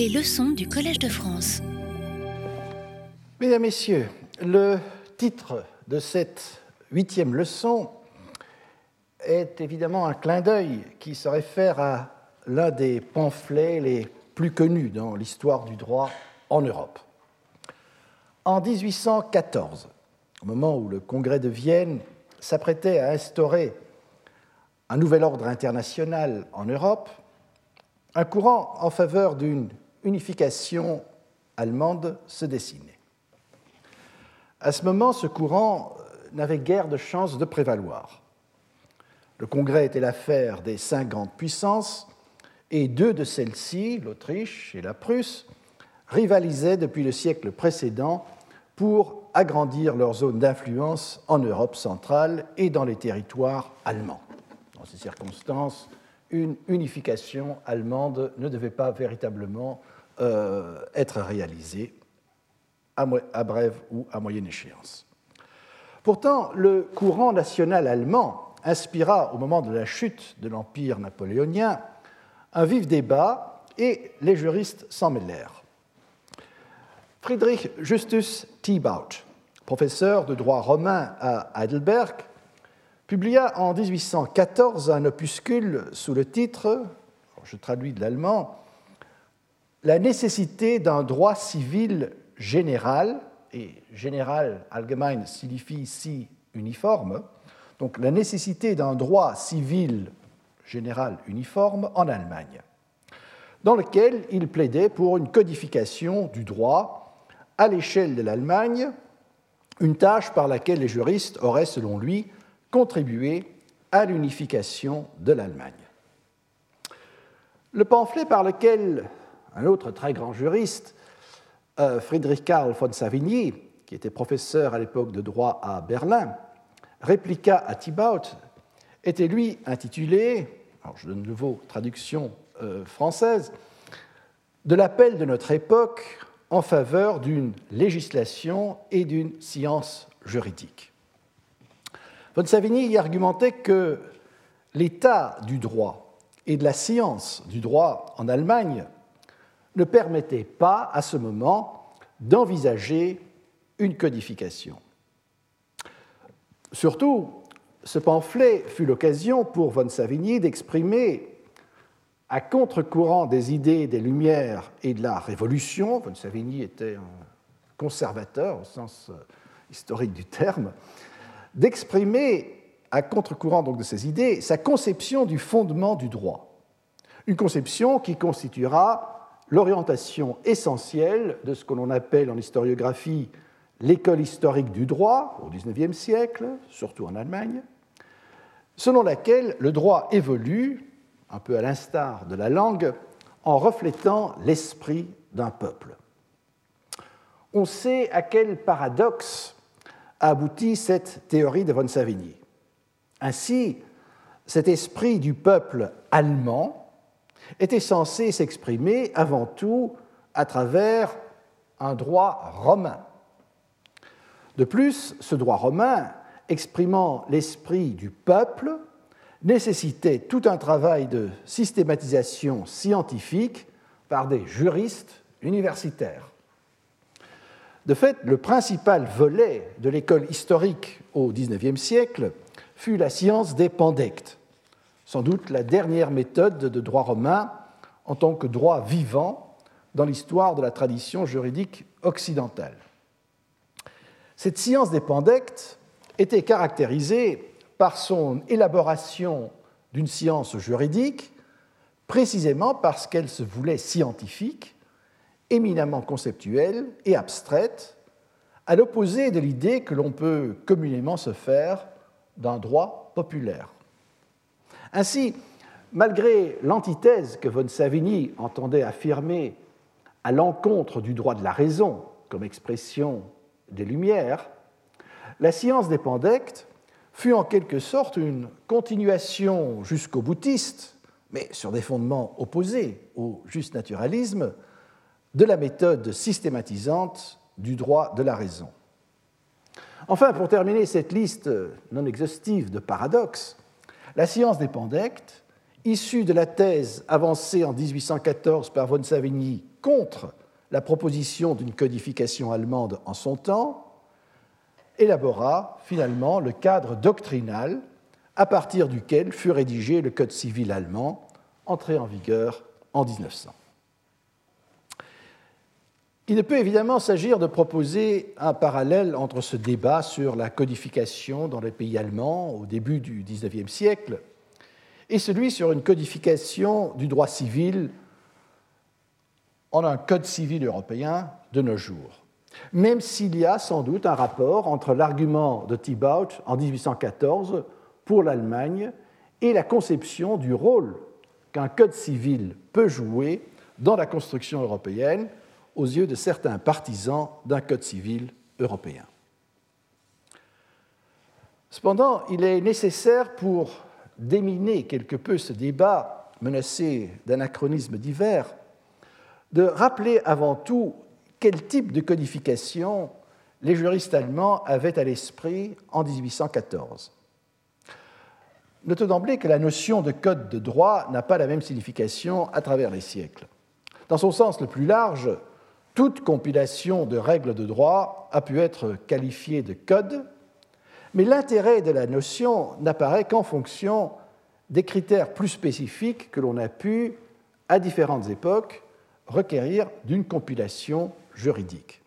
Les leçons du Collège de France. Mesdames, Messieurs, le titre de cette huitième leçon est évidemment un clin d'œil qui se réfère à l'un des pamphlets les plus connus dans l'histoire du droit en Europe. En 1814, au moment où le Congrès de Vienne s'apprêtait à instaurer un nouvel ordre international en Europe, un courant en faveur d'une unification allemande se dessinait. À ce moment, ce courant n'avait guère de chance de prévaloir. Le Congrès était l'affaire des cinq grandes puissances et deux de celles-ci, l'Autriche et la Prusse, rivalisaient depuis le siècle précédent pour agrandir leur zone d'influence en Europe centrale et dans les territoires allemands. Dans ces circonstances, une unification allemande ne devait pas véritablement euh, être réalisée à, à brève ou à moyenne échéance. Pourtant, le courant national allemand inspira au moment de la chute de l'Empire napoléonien un vif débat et les juristes s'en mêlèrent. Friedrich Justus Thibaut, professeur de droit romain à Heidelberg, publia en 1814 un opuscule sous le titre, je traduis de l'allemand, La nécessité d'un droit civil général, et général allgemein signifie ici uniforme, donc la nécessité d'un droit civil général uniforme en Allemagne, dans lequel il plaidait pour une codification du droit à l'échelle de l'Allemagne, une tâche par laquelle les juristes auraient, selon lui, contribué à l'unification de l'Allemagne. Le pamphlet par lequel un autre très grand juriste, euh, Friedrich Karl von Savigny, qui était professeur à l'époque de droit à Berlin, répliqua à Thibaut, était lui intitulé, alors je donne de nouveau traduction euh, française, de l'appel de notre époque en faveur d'une législation et d'une science juridique. Von Savigny y argumentait que l'état du droit et de la science du droit en Allemagne ne permettait pas à ce moment d'envisager une codification. Surtout, ce pamphlet fut l'occasion pour von Savigny d'exprimer, à contre-courant des idées des Lumières et de la Révolution, von Savigny était un conservateur au sens historique du terme, d'exprimer, à contre-courant de ces idées, sa conception du fondement du droit. Une conception qui constituera l'orientation essentielle de ce que l'on appelle en historiographie l'école historique du droit au XIXe siècle, surtout en Allemagne, selon laquelle le droit évolue, un peu à l'instar de la langue, en reflétant l'esprit d'un peuple. On sait à quel paradoxe a abouti cette théorie de von Savigny. Ainsi, cet esprit du peuple allemand était censé s'exprimer avant tout à travers un droit romain. De plus, ce droit romain, exprimant l'esprit du peuple, nécessitait tout un travail de systématisation scientifique par des juristes universitaires. De fait, le principal volet de l'école historique au XIXe siècle fut la science des pandectes, sans doute la dernière méthode de droit romain en tant que droit vivant dans l'histoire de la tradition juridique occidentale. Cette science des pandectes était caractérisée par son élaboration d'une science juridique, précisément parce qu'elle se voulait scientifique éminemment conceptuelle et abstraite, à l'opposé de l'idée que l'on peut communément se faire d'un droit populaire. Ainsi, malgré l'antithèse que von Savigny entendait affirmer à l'encontre du droit de la raison comme expression des Lumières, la science des pandectes fut en quelque sorte une continuation jusqu'au boutiste, mais sur des fondements opposés au juste naturalisme, de la méthode systématisante du droit de la raison. Enfin, pour terminer cette liste non exhaustive de paradoxes, la science des pandectes issu de la thèse avancée en 1814 par von Savigny contre la proposition d'une codification allemande en son temps, élabora finalement le cadre doctrinal à partir duquel fut rédigé le Code civil allemand, entré en vigueur en 1900. Il ne peut évidemment s'agir de proposer un parallèle entre ce débat sur la codification dans les pays allemands au début du XIXe siècle et celui sur une codification du droit civil en un code civil européen de nos jours, même s'il y a sans doute un rapport entre l'argument de Thibaut en 1814 pour l'Allemagne et la conception du rôle qu'un code civil peut jouer dans la construction européenne aux yeux de certains partisans d'un code civil européen. Cependant, il est nécessaire pour déminer quelque peu ce débat menacé d'anachronismes divers, de rappeler avant tout quel type de codification les juristes allemands avaient à l'esprit en 1814. Notons d'emblée que la notion de code de droit n'a pas la même signification à travers les siècles. Dans son sens le plus large, toute compilation de règles de droit a pu être qualifiée de code, mais l'intérêt de la notion n'apparaît qu'en fonction des critères plus spécifiques que l'on a pu, à différentes époques, requérir d'une compilation juridique.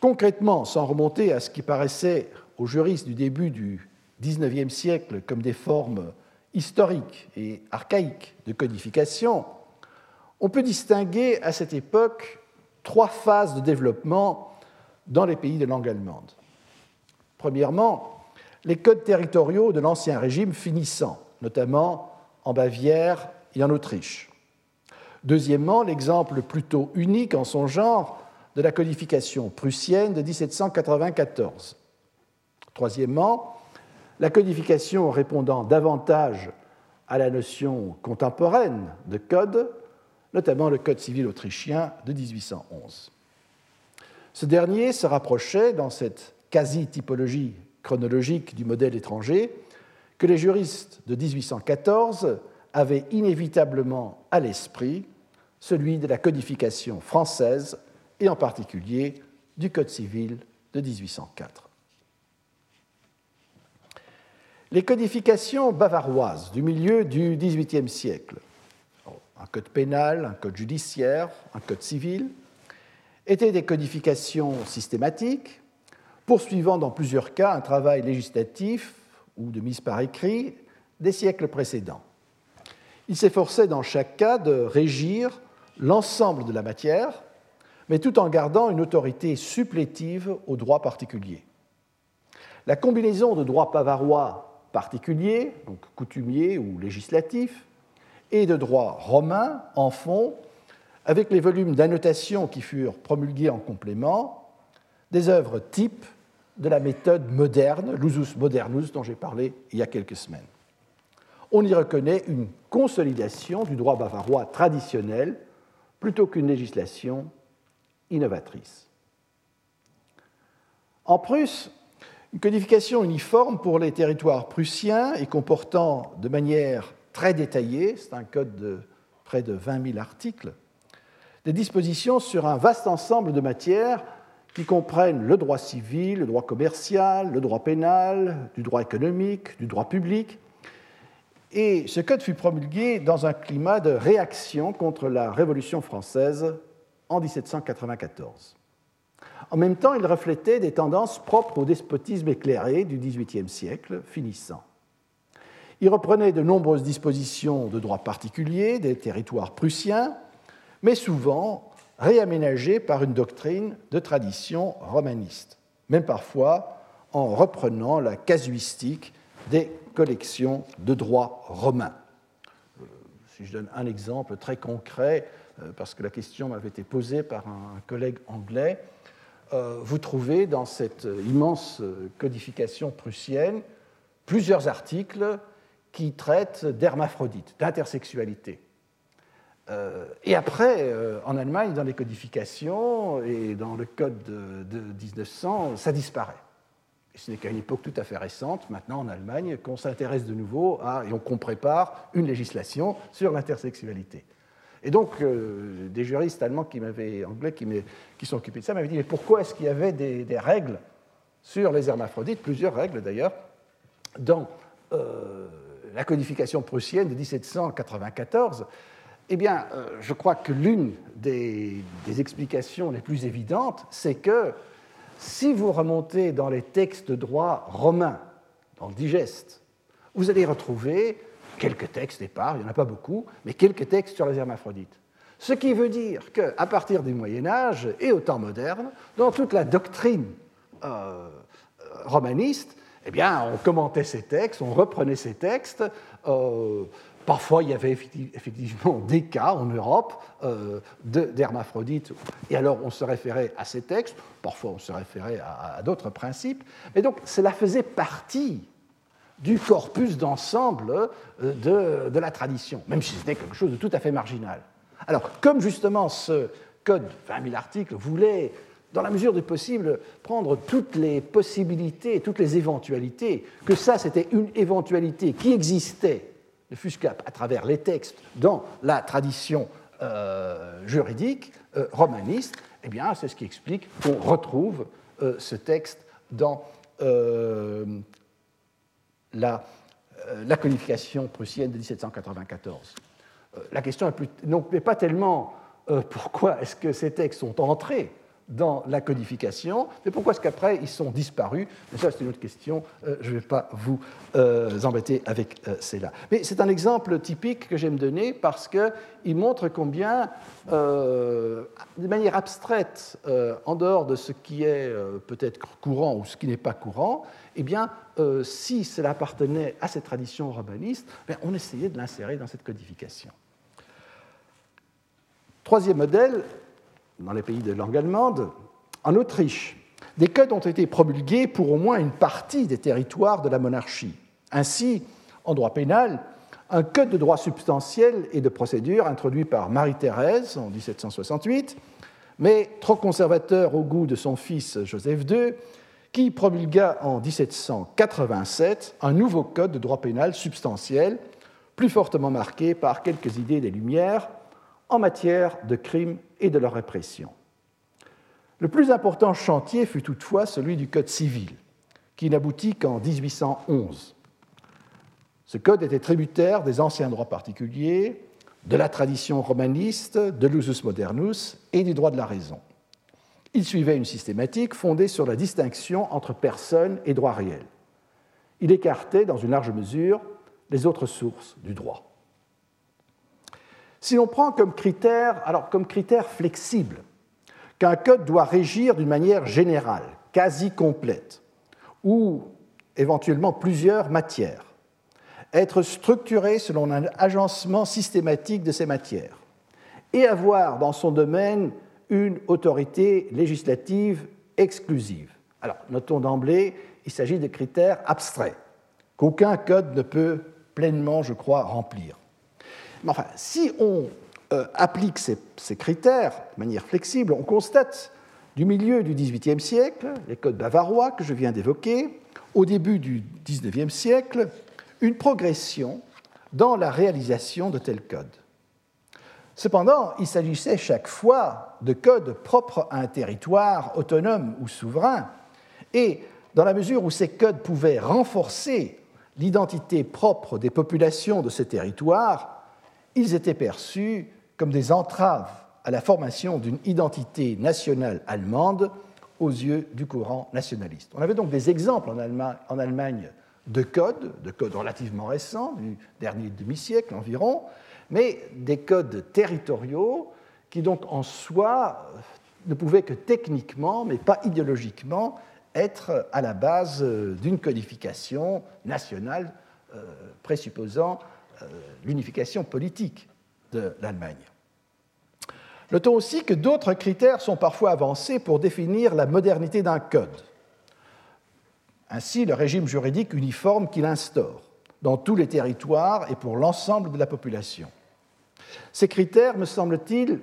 Concrètement, sans remonter à ce qui paraissait aux juristes du début du XIXe siècle comme des formes historiques et archaïques de codification, on peut distinguer à cette époque trois phases de développement dans les pays de langue allemande. Premièrement, les codes territoriaux de l'Ancien Régime finissant, notamment en Bavière et en Autriche. Deuxièmement, l'exemple plutôt unique en son genre de la codification prussienne de 1794. Troisièmement, la codification répondant davantage à la notion contemporaine de code notamment le Code civil autrichien de 1811. Ce dernier se rapprochait, dans cette quasi-typologie chronologique du modèle étranger, que les juristes de 1814 avaient inévitablement à l'esprit, celui de la codification française et en particulier du Code civil de 1804. Les codifications bavaroises du milieu du XVIIIe siècle un code pénal, un code judiciaire, un code civil, étaient des codifications systématiques, poursuivant dans plusieurs cas un travail législatif ou de mise par écrit des siècles précédents. Il s'efforçait dans chaque cas de régir l'ensemble de la matière, mais tout en gardant une autorité supplétive au droit particulier. La combinaison de droits bavarois particuliers, donc coutumiers ou législatifs, et de droit romain en fond, avec les volumes d'annotation qui furent promulgués en complément, des œuvres types de la méthode moderne, l'usus modernus, dont j'ai parlé il y a quelques semaines. On y reconnaît une consolidation du droit bavarois traditionnel plutôt qu'une législation innovatrice. En Prusse, une codification uniforme pour les territoires prussiens et comportant de manière très détaillé, c'est un code de près de 20 000 articles, des dispositions sur un vaste ensemble de matières qui comprennent le droit civil, le droit commercial, le droit pénal, du droit économique, du droit public. Et ce code fut promulgué dans un climat de réaction contre la Révolution française en 1794. En même temps, il reflétait des tendances propres au despotisme éclairé du XVIIIe siècle finissant. Il reprenait de nombreuses dispositions de droit particulier des territoires prussiens, mais souvent réaménagées par une doctrine de tradition romaniste, même parfois en reprenant la casuistique des collections de droit romain. Euh, si je donne un exemple très concret, euh, parce que la question m'avait été posée par un collègue anglais, euh, vous trouvez dans cette immense codification prussienne plusieurs articles qui traite d'hermaphrodite, d'intersexualité. Euh, et après, euh, en Allemagne, dans les codifications et dans le code de, 1900, ça disparaît. ce n'est qu'à une époque tout à fait récente, maintenant en Allemagne, qu'on s'intéresse de nouveau à, et qu'on prépare une législation sur l'intersexualité. Et donc, euh, des juristes allemands qui anglais qui, qui sont occupés de ça m'avaient dit mais pourquoi est-ce qu'il y avait des, règles sur les hermaphrodites, plusieurs règles d'ailleurs, dans la codification prussienne de 1794 Eh bien, euh, je crois que l'une des, explications les plus évidentes, c'est que si vous remontez dans les textes de droit romains, dans le digeste, vous allez retrouver quelques textes épars, il n'y en a pas beaucoup, mais quelques textes sur les hermaphrodites. Ce qui veut dire qu'à partir du Moyen Âge et au temps moderne, dans toute la doctrine euh, romaniste, eh bien, on commentait ces textes, on reprenait ces textes. Euh, parfois, il y avait effectivement des cas en Europe euh, d'hermaphrodites, et alors on se référait à ces textes. Parfois, on se référait à, d'autres principes. Mais donc, cela faisait partie du corpus d'ensemble euh, de, la tradition, même si c'était quelque chose de tout à fait marginal. Alors, comme justement ce code, 20 000 articles, voulait, dans la mesure du possible, prendre toutes les possibilités, toutes les éventualités, que ça, c'était une éventualité qui existait, ne fût-ce qu'à travers les textes, dans la tradition euh, juridique euh, romaniste, eh bien, c'est ce qui explique qu'on retrouve ce texte dans la, euh, la codification prussienne de 1794. Euh, la question n'est pas tellement euh, pourquoi est-ce que ces textes sont entrés dans la codification, mais pourquoi est-ce qu'après ils sont disparus? Ça, c'est une autre question, euh, je ne vais pas vous euh, embêter avec euh, cela. Mais c'est un exemple typique que j'aime donner parce qu'il montre combien, de manière abstraite, en dehors de ce qui est peut-être courant ou ce qui n'est pas courant, eh bien, si cela appartenait à cette tradition romaniste, eh on essayait de l'insérer dans cette codification. Troisième modèle, dans les pays de langue allemande, en Autriche, des codes ont été promulgués pour au moins une partie des territoires de la monarchie. Ainsi, en droit pénal, un code de droit substantiel et de procédure introduit par Marie-Thérèse en 1768, mais trop conservateur au goût de son fils Joseph II, qui promulgua en 1787 un nouveau code de droit pénal substantiel, plus fortement marqué par quelques idées des Lumières en matière de crimes et de leur répression. Le plus important chantier fut toutefois celui du Code civil, qui n'aboutit qu'en 1811. Ce code était tributaire des anciens droits particuliers, de la tradition romaniste, de l'usus modernus et du droit de la raison. Il suivait une systématique fondée sur la distinction entre personne et droit réel. Il écartait, dans une large mesure, les autres sources du droit. Si l'on prend comme critère, alors comme critère flexible, qu'un code doit régir d'une manière générale, quasi complète, ou éventuellement plusieurs matières, être structuré selon un agencement systématique de ces matières, et avoir dans son domaine une autorité législative exclusive. Alors, notons d'emblée, il s'agit de critères abstraits, qu'aucun code ne peut pleinement, je crois, remplir. Mais enfin, si on euh, applique ces, critères de manière flexible, on constate du milieu du XVIIIe siècle, les codes bavarois que je viens d'évoquer, au début du XIXe siècle, une progression dans la réalisation de tels codes. Cependant, il s'agissait chaque fois de codes propres à un territoire autonome ou souverain, et dans la mesure où ces codes pouvaient renforcer l'identité propre des populations de ces territoires, ils étaient perçus comme des entraves à la formation d'une identité nationale allemande aux yeux du courant nationaliste. On avait donc des exemples en Allemagne, de codes, de codes relativement récents, du dernier demi-siècle environ, mais des codes territoriaux qui donc en soi ne pouvaient que techniquement, mais pas idéologiquement, être à la base d'une codification nationale euh, présupposant euh, l'unification politique de l'Allemagne. Notons aussi que d'autres critères sont parfois avancés pour définir la modernité d'un code. Ainsi, le régime juridique uniforme qu'il instaure dans tous les territoires et pour l'ensemble de la population. Ces critères, me semble-t-il,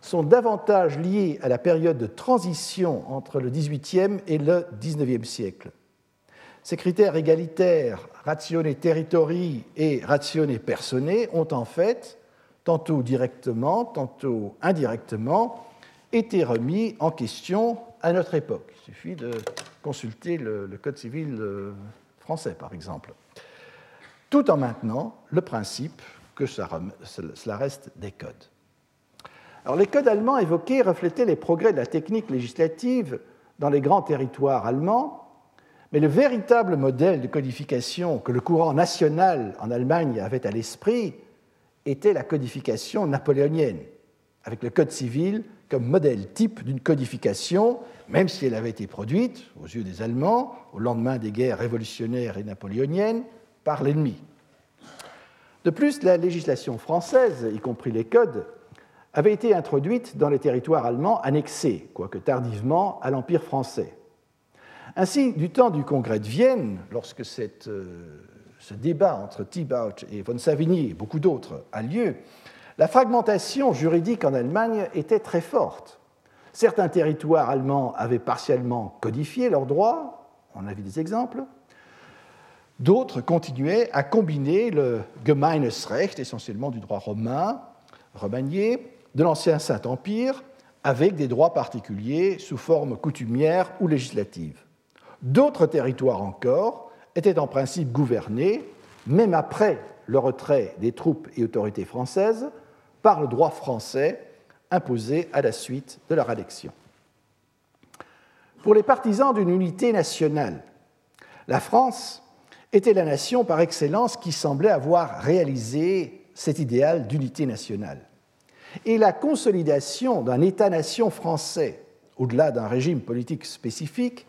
sont davantage liés à la période de transition entre le XVIIIe et le XIXe siècle, ces critères égalitaires, ratione territori et ratione personae, ont en fait, tantôt directement, tantôt indirectement, été remis en question à notre époque. Il suffit de consulter le, Code civil euh, français, par exemple, tout en maintenant le principe que cela reste des codes. Alors, les codes allemands évoqués reflétaient les progrès de la technique législative dans les grands territoires allemands, mais le véritable modèle de codification que le courant national en Allemagne avait à l'esprit était la codification napoléonienne, avec le Code civil comme modèle type d'une codification, même si elle avait été produite, aux yeux des Allemands, au lendemain des guerres révolutionnaires et napoléoniennes, par l'ennemi. De plus, la législation française, y compris les codes, avait été introduite dans les territoires allemands annexés, quoique tardivement, à l'Empire français. Ainsi, du temps du congrès de Vienne, lorsque euh, ce débat entre Thibaut et von Savigny et beaucoup d'autres a lieu, la fragmentation juridique en Allemagne était très forte. Certains territoires allemands avaient partiellement codifié leurs droits, on a vu des exemples, D'autres continuaient à combiner le Gemeinesrecht, essentiellement du droit romain, romanier, de l'ancien Saint-Empire, avec des droits particuliers sous forme coutumière ou législative. D'autres territoires encore étaient en principe gouvernés, même après le retrait des troupes et autorités françaises, par le droit français imposé à la suite de leur adhesion. Pour les partisans d'une unité nationale, la France était la nation par excellence qui semblait avoir réalisé cet idéal d'unité nationale. Et la consolidation d'un État-nation français, au-delà d'un régime politique spécifique,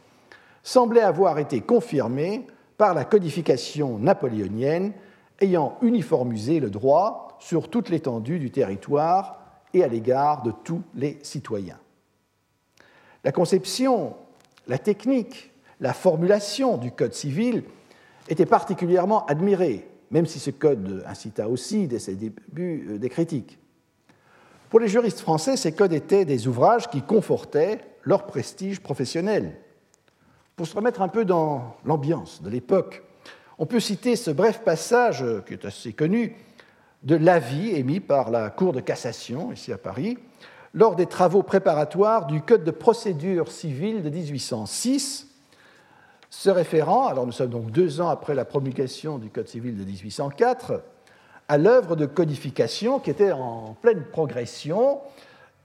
semblait avoir été confirmée par la codification napoléonienne ayant uniformisé le droit sur toute l'étendue du territoire et à l'égard de tous les citoyens. La conception, la technique, la formulation du Code civil était particulièrement admiré, même si ce code incita aussi dès ses débuts euh, des critiques. Pour les juristes français, ces codes étaient des ouvrages qui confortaient leur prestige professionnel. Pour se remettre un peu dans l'ambiance de l'époque, on peut citer ce bref passage, euh, qui est assez connu, de l'avis émis par la Cour de cassation, ici à Paris, lors des travaux préparatoires du Code de procédure civile de 1806, se référant, alors nous sommes donc deux ans après la promulgation du Code civil de 1804, à l'œuvre de codification qui était en pleine progression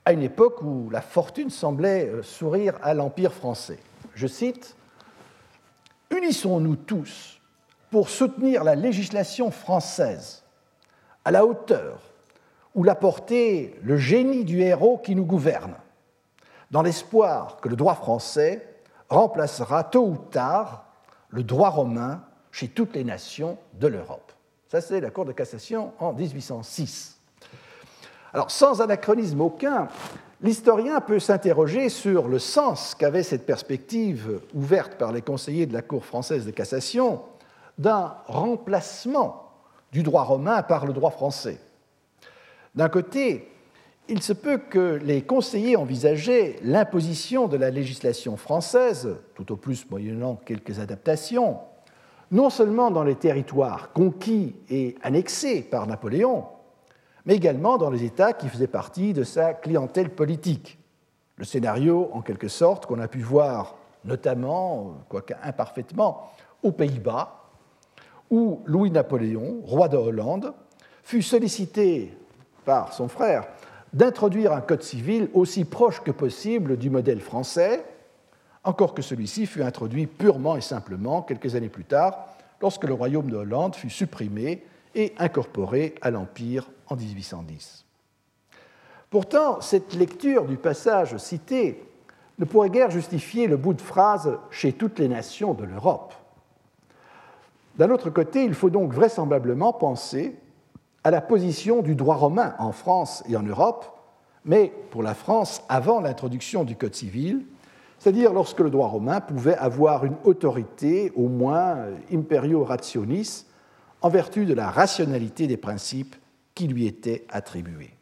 à une époque où la fortune semblait euh, sourire à l'Empire français. Je cite Unissons-nous tous pour soutenir la législation française à la hauteur où l'a porté le génie du héros qui nous gouverne, dans l'espoir que le droit français remplacera tôt ou tard le droit romain chez toutes les nations de l'Europe. Ça, c'est la Cour de cassation en 1806. Alors, sans anachronisme aucun, l'historien peut s'interroger sur le sens qu'avait cette perspective ouverte par les conseillers de la Cour française de cassation d'un remplacement du droit romain par le droit français. D'un côté, il se peut que les conseillers envisageaient l'imposition de la législation française, tout au plus moyennant quelques adaptations, non seulement dans les territoires conquis et annexés par Napoléon, mais également dans les États qui faisaient partie de sa clientèle politique. Le scénario, en quelque sorte, qu'on a pu voir notamment, quoique imparfaitement, aux Pays-Bas, où Louis-Napoléon, roi de Hollande, fut sollicité par son frère d'introduire un code civil aussi proche que possible du modèle français, encore que celui-ci fut introduit purement et simplement quelques années plus tard, lorsque le royaume de Hollande fut supprimé et incorporé à l'Empire en 1810. Pourtant, cette lecture du passage cité ne pourrait guère justifier le bout de phrase chez toutes les nations de l'Europe. D'un autre côté, il faut donc vraisemblablement penser à la position du droit romain en France et en Europe, mais pour la France avant l'introduction du Code civil, c'est-à-dire lorsque le droit romain pouvait avoir une autorité au moins imperio rationis en vertu de la rationalité des principes qui lui étaient attribués.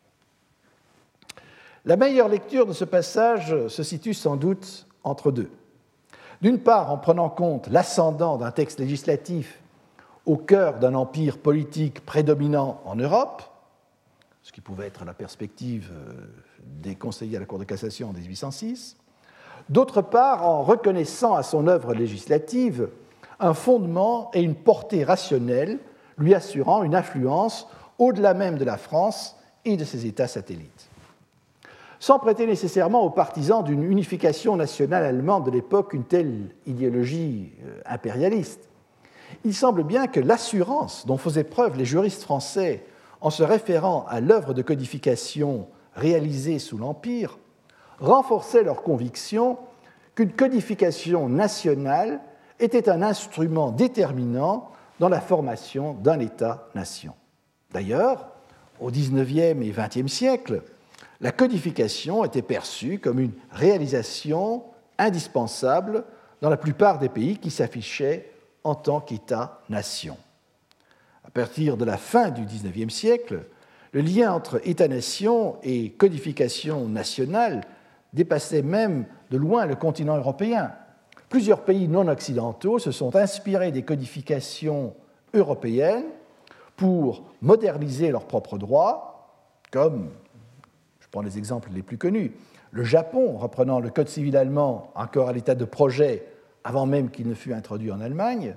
La meilleure lecture de ce passage se situe sans doute entre deux. D'une part, en prenant compte l'ascendant d'un texte législatif au cœur d'un empire politique prédominant en Europe, ce qui pouvait être la perspective euh, des conseillers à la Cour de cassation en 1806, d'autre part en reconnaissant à son œuvre législative un fondement et une portée rationnelle lui assurant une influence au-delà même de la France et de ses États satellites. Sans prêter nécessairement aux partisans d'une unification nationale allemande de l'époque une telle idéologie euh, impérialiste, il semble bien que l'assurance dont faisaient preuve les juristes français en se référant à l'œuvre de codification réalisée sous l'Empire renforçait leur conviction qu'une codification nationale était un instrument déterminant dans la formation d'un État-nation. D'ailleurs, au XIXe et XXe siècle, la codification était perçue comme une réalisation indispensable dans la plupart des pays qui s'affichaient en tant qu'État-nation. À partir de la fin du XIXe siècle, le lien entre État-nation et codification nationale dépassait même de loin le continent européen. Plusieurs pays non occidentaux se sont inspirés des codifications européennes pour moderniser leurs propres droits, comme, je prends les exemples les plus connus, le Japon, reprenant le Code civil allemand encore à l'état de projet avant même qu'il ne fût introduit en Allemagne,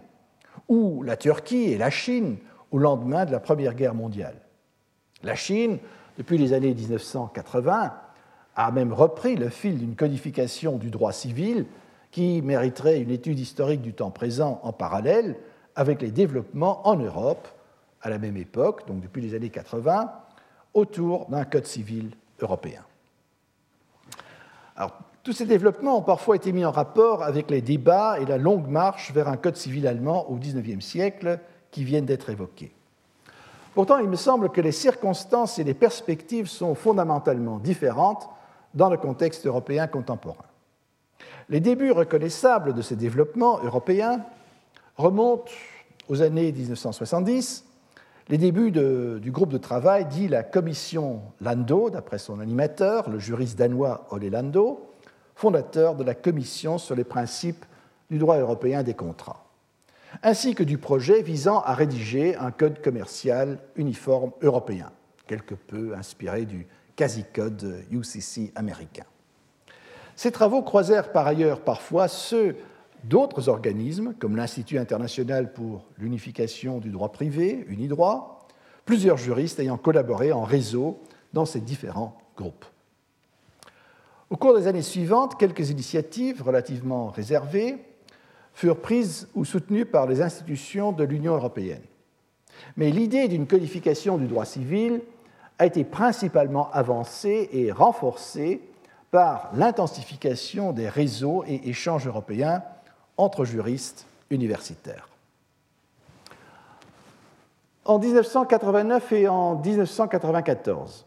ou la Turquie et la Chine au lendemain de la Première Guerre mondiale. La Chine, depuis les années 1980, a même repris le fil d'une codification du droit civil qui mériterait une étude historique du temps présent en parallèle avec les développements en Europe à la même époque, donc depuis les années 80, autour d'un code civil européen. Tous ces développements ont parfois été mis en rapport avec les débats et la longue marche vers un code civil allemand au XIXe siècle qui viennent d'être évoqués. Pourtant, il me semble que les circonstances et les perspectives sont fondamentalement différentes dans le contexte européen contemporain. Les débuts reconnaissables de ces développements européens remontent aux années 1970, les débuts du groupe de travail dit la Commission Landau, d'après son animateur, le juriste danois Ole Landau, fondateur de la Commission sur les principes du droit européen des contrats, ainsi que du projet visant à rédiger un code commercial uniforme européen, quelque peu inspiré du quasi-code UCC américain. Ces travaux croisèrent par ailleurs parfois ceux d'autres organismes, comme l'Institut international pour l'unification du droit privé, Unidroit, plusieurs juristes ayant collaboré en réseau dans ces différents groupes. Au cours des années suivantes, quelques initiatives relativement réservées furent prises ou soutenues par les institutions de l'Union européenne. Mais l'idée d'une codification du droit civil a été principalement avancée et renforcée par l'intensification des réseaux et échanges européens entre juristes universitaires. En 1989 et en 1994,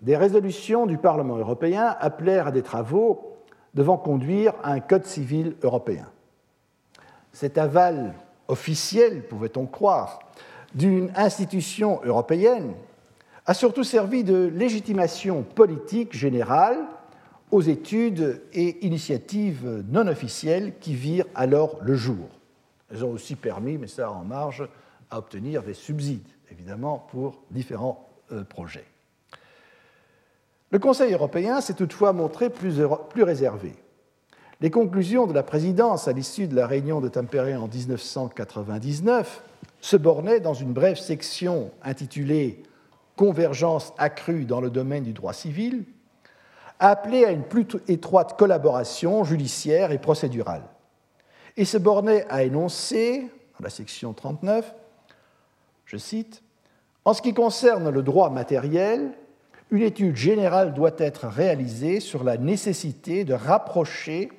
des résolutions du Parlement européen appelèrent à des travaux devant conduire à un code civil européen. Cet aval officiel, pouvait-on croire, d'une institution européenne a surtout servi de légitimation politique générale aux études et initiatives non officielles qui virent alors le jour. Elles ont aussi permis, mais ça en marge, à obtenir des subsides, évidemment, pour différents euh, projets. Le Conseil européen s'est toutefois montré plus, réservé. Les conclusions de la présidence à l'issue de la réunion de Tampere en 1999 se bornaient dans une brève section intitulée Convergence accrue dans le domaine du droit civil à appeler à une plus étroite collaboration judiciaire et procédurale et se bornait à énoncer, dans la section 39, je cite, En ce qui concerne le droit matériel, une étude générale doit être réalisée sur la nécessité de rapprocher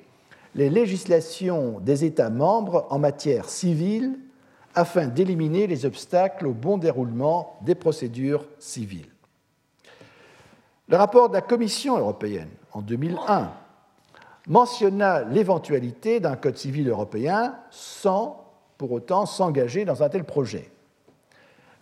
les législations des États membres en matière civile afin d'éliminer les obstacles au bon déroulement des procédures civiles. Le rapport de la Commission européenne en 2001 mentionna l'éventualité d'un code civil européen sans pour autant s'engager dans un tel projet.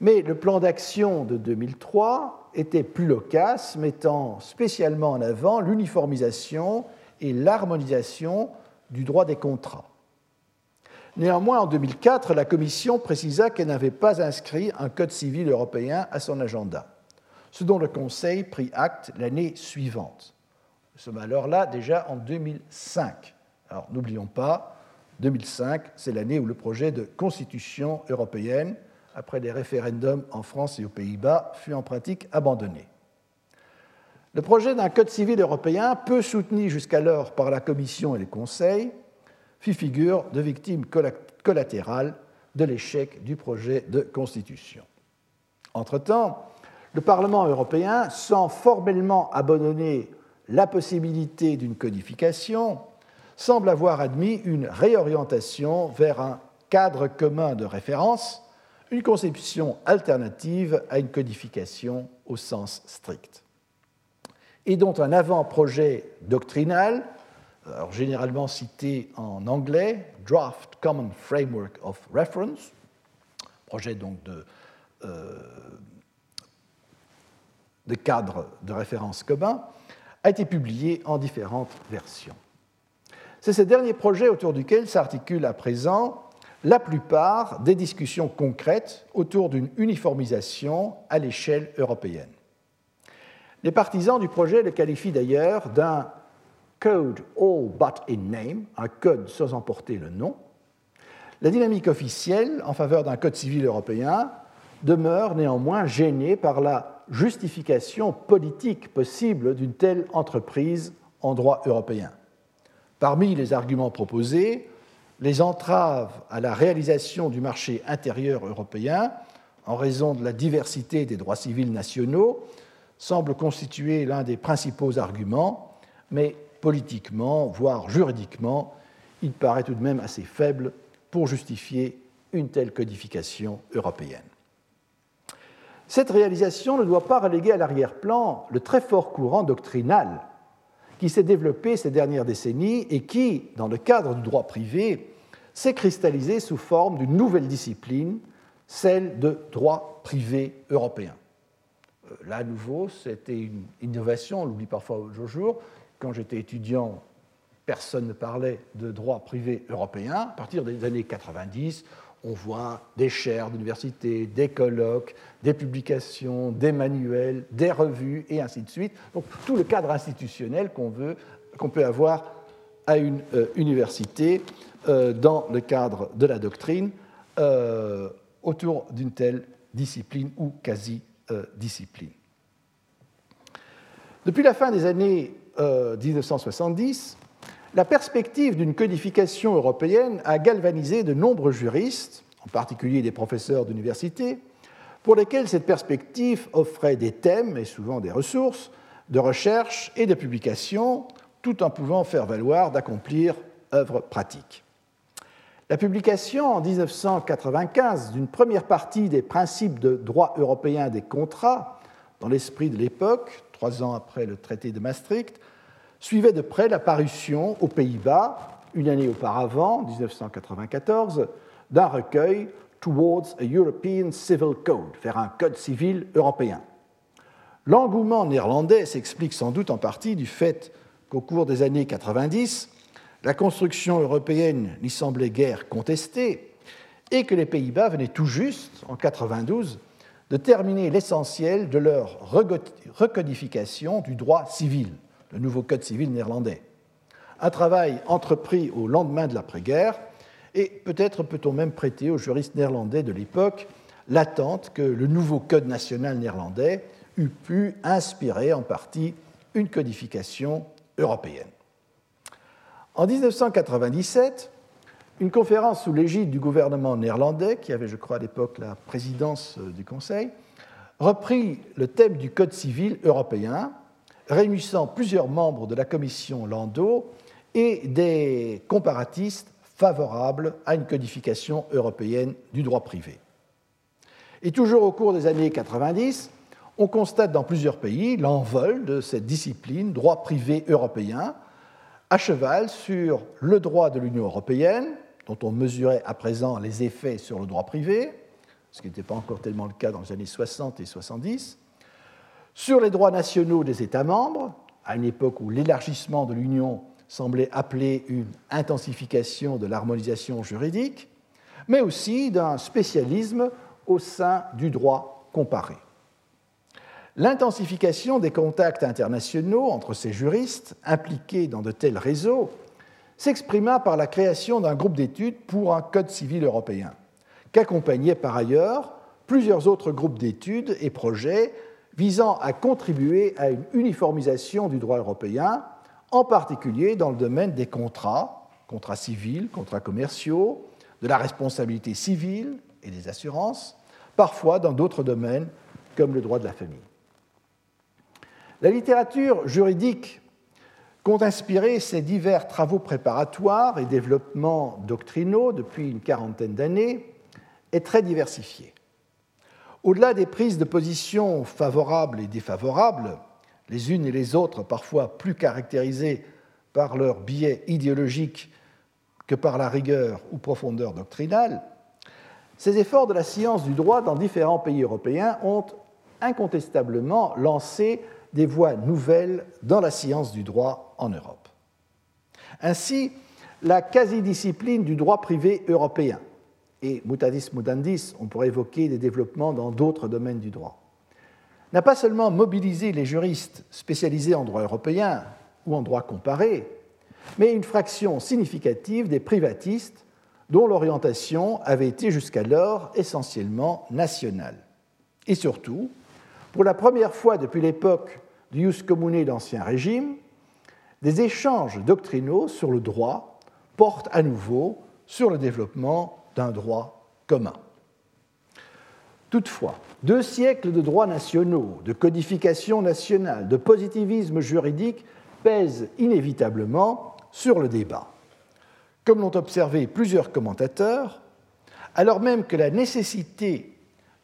Mais le plan d'action de 2003 était plus loquace, mettant spécialement en avant l'uniformisation et l'harmonisation du droit des contrats. Néanmoins, en 2004, la Commission précisa qu'elle n'avait pas inscrit un code civil européen à son agenda, ce dont le Conseil prit acte l'année suivante. Nous sommes alors là déjà en 2005. Alors n'oublions pas, 2005, c'est l'année où le projet de constitution européenne, après des référendums en France et aux Pays-Bas, fut en pratique abandonné. Le projet d'un code civil européen, peu soutenu jusqu'alors par la Commission et le Conseil, fit figure de victime collatérale de l'échec du projet de constitution. Entre-temps, le Parlement européen, sans formellement abandonner la possibilité d'une codification, semble avoir admis une réorientation vers un cadre commun de référence, une conception alternative à une codification au sens strict, et dont un avant-projet doctrinal alors généralement cité en anglais, Draft Common Framework of Reference, projet donc de, euh, de cadre de référence commun, a été publié en différentes versions. C'est ce dernier projet autour duquel s'articule à présent la plupart des discussions concrètes autour d'une uniformisation à l'échelle européenne. Les partisans du projet le qualifient d'ailleurs d'un code all but in name, un code sans emporter le nom, la dynamique officielle en faveur d'un code civil européen demeure néanmoins gênée par la justification politique possible d'une telle entreprise en droit européen. Parmi les arguments proposés, les entraves à la réalisation du marché intérieur européen, en raison de la diversité des droits civils nationaux, semblent constituer l'un des principaux arguments, mais politiquement, voire juridiquement, il paraît tout de même assez faible pour justifier une telle codification européenne. Cette réalisation ne doit pas reléguer à l'arrière-plan le très fort courant doctrinal qui s'est développé ces dernières décennies et qui, dans le cadre du droit privé, s'est cristallisé sous forme d'une nouvelle discipline, celle de droit privé européen. Euh, là, à nouveau, c'était une innovation, on l'oublie parfois au jour, quand j'étais étudiant, personne ne parlait de droit privé européen. À partir des années 90, on voit des chaires d'université, des colloques, des publications, des manuels, des revues, et ainsi de suite. Donc tout le cadre institutionnel qu'on peut avoir à une euh, université euh, dans le cadre de la doctrine euh, autour d'une telle discipline ou quasi-discipline. Depuis la fin des années 1970, euh, la perspective d'une codification européenne a galvanisé de nombreux juristes, en particulier des professeurs d'université, pour lesquels cette perspective offrait des thèmes et souvent des ressources de recherche et de publication, tout en pouvant faire valoir d'accomplir œuvres pratiques. La publication en 1995 d'une première partie des principes de droit européen des contrats, dans l'esprit de l'époque, trois ans après le traité de Maastricht, suivait de près la parution aux Pays-Bas, une année auparavant, 1994, d'un recueil Towards a European Civil Code, vers un code civil européen. L'engouement néerlandais s'explique sans doute en partie du fait qu'au cours des années 90, la construction européenne n'y semblait guère contestée et que les Pays-Bas venaient tout juste, en 92, de terminer l'essentiel de leur recodification du droit civil, le nouveau code civil néerlandais. Un travail entrepris au lendemain de l'après-guerre, et peut-être peut-on même prêter aux juristes néerlandais de l'époque l'attente que le nouveau code national néerlandais eût pu inspirer en partie une codification européenne. En 1997, une conférence sous l'égide du gouvernement néerlandais, qui avait, je crois, à l'époque la présidence euh, du Conseil, reprit le thème du Code civil européen, réunissant plusieurs membres de la commission Landau et des comparatistes favorables à une codification européenne du droit privé. Et toujours au cours des années 90, on constate dans plusieurs pays l'envol de cette discipline droit privé européen, à cheval sur le droit de l'Union européenne, dont on mesurait à présent les effets sur le droit privé, ce qui n'était pas encore tellement le cas dans les années 60 et 70, sur les droits nationaux des États membres, à une époque où l'élargissement de l'Union semblait appeler une intensification de l'harmonisation juridique, mais aussi d'un spécialisme au sein du droit comparé. L'intensification des contacts internationaux entre ces juristes impliqués dans de tels réseaux s'exprima par la création d'un groupe d'études pour un code civil européen, qu'accompagnaient par ailleurs plusieurs autres groupes d'études et projets visant à contribuer à une uniformisation du droit européen, en particulier dans le domaine des contrats, contrats civils, contrats commerciaux, de la responsabilité civile et des assurances, parfois dans d'autres domaines comme le droit de la famille. La littérature juridique qu'ont inspiré ces divers travaux préparatoires et développements doctrinaux depuis une quarantaine d'années est très diversifiée. Au-delà des prises de position favorables et défavorables, les unes et les autres parfois plus caractérisées par leur biais idéologique que par la rigueur ou profondeur doctrinale, ces efforts de la science du droit dans différents pays européens ont incontestablement lancé des voies nouvelles dans la science du droit en Europe. Ainsi, la quasi-discipline du droit privé européen, et mutadis mutandis, on pourrait évoquer des développements dans d'autres domaines du droit, n'a pas seulement mobilisé les juristes spécialisés en droit européen ou en droit comparé, mais une fraction significative des privatistes dont l'orientation avait été jusqu'alors essentiellement nationale. Et surtout, pour la première fois depuis l'époque du jus commune d'Ancien Régime, des échanges doctrinaux sur le droit portent à nouveau sur le développement d'un droit commun. Toutefois, deux siècles de droits nationaux, de codification nationale, de positivisme juridique pèsent inévitablement sur le débat. Comme l'ont observé plusieurs commentateurs, alors même que la nécessité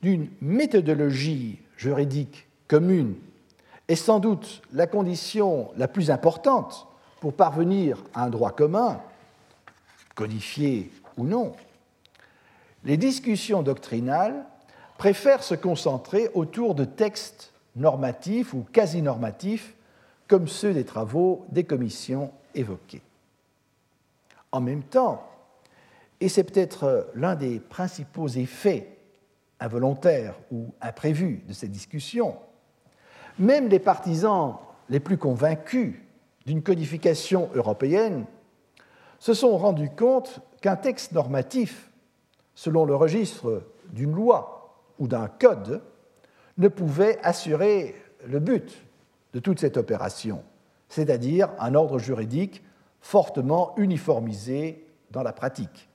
d'une méthodologie juridique commune est sans doute la condition la plus importante pour parvenir à un droit commun, codifié ou non, les discussions doctrinales préfèrent se concentrer autour de textes normatifs ou quasi normatifs comme ceux des travaux des commissions évoquées. En même temps, et c'est peut-être l'un des principaux effets involontaires ou imprévus de ces discussions, même les partisans les plus convaincus d'une codification européenne se sont rendus compte qu'un texte normatif, selon le registre d'une loi ou d'un code, ne pouvait assurer le but de toute cette opération, c'est-à-dire un ordre juridique fortement uniformisé dans la pratique.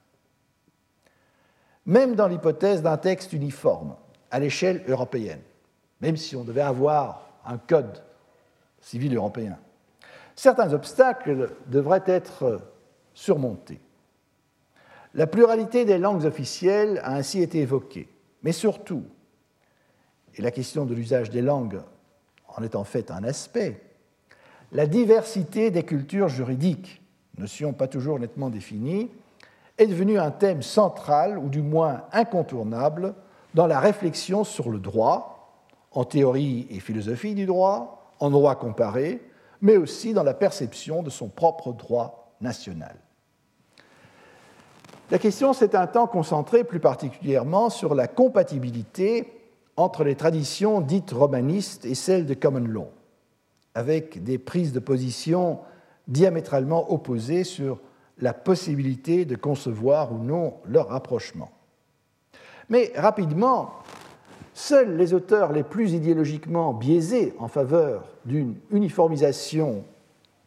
Même dans l'hypothèse d'un texte uniforme à l'échelle européenne, même si on devait avoir un code civil européen, certains obstacles devraient être surmontés. La pluralité des langues officielles a ainsi été évoquée, mais surtout, et la question de l'usage des langues en est en fait un aspect, la diversité des cultures juridiques, notion pas toujours nettement définie, est devenue un thème central, ou du moins incontournable, dans la réflexion sur le droit, en théorie et philosophie du droit, en droit comparé, mais aussi dans la perception de son propre droit national. La question s'est un temps concentrée plus particulièrement sur la compatibilité entre les traditions dites romanistes et celles de common law, avec des prises de position diamétralement opposées sur la possibilité de concevoir ou non leur rapprochement. Mais rapidement, seuls les auteurs les plus idéologiquement biaisés en faveur d'une uniformisation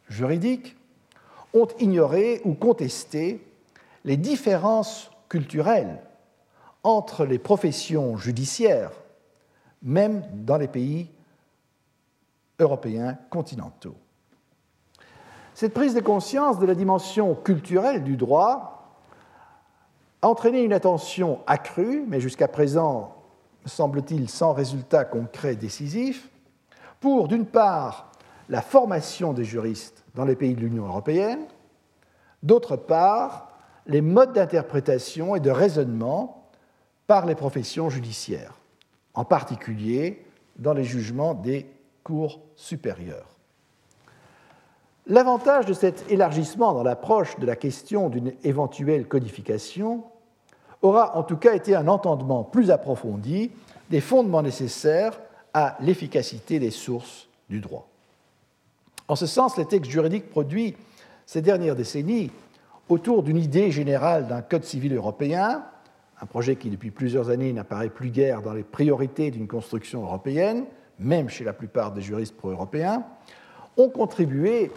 juridique ont ignoré ou contesté les différences culturelles entre les professions judiciaires même dans les pays européens continentaux. Cette prise de conscience de la dimension culturelle du droit a entraîné une attention accrue, mais jusqu'à présent, semble-t-il, sans résultat concret décisif, pour, d'une part, la formation des juristes dans les pays de l'Union européenne, d'autre part, les modes d'interprétation et de raisonnement par les professions judiciaires en particulier dans les jugements des cours supérieures. L'avantage de cet élargissement dans l'approche de la question d'une éventuelle codification aura en tout cas été un entendement plus approfondi des fondements nécessaires à l'efficacité des sources du droit. En ce sens, les textes juridiques produits ces dernières décennies autour d'une idée générale d'un code civil européen, un projet qui depuis plusieurs années n'apparaît plus guère dans les priorités d'une construction européenne, même chez la plupart des juristes pro-européens, ont contribué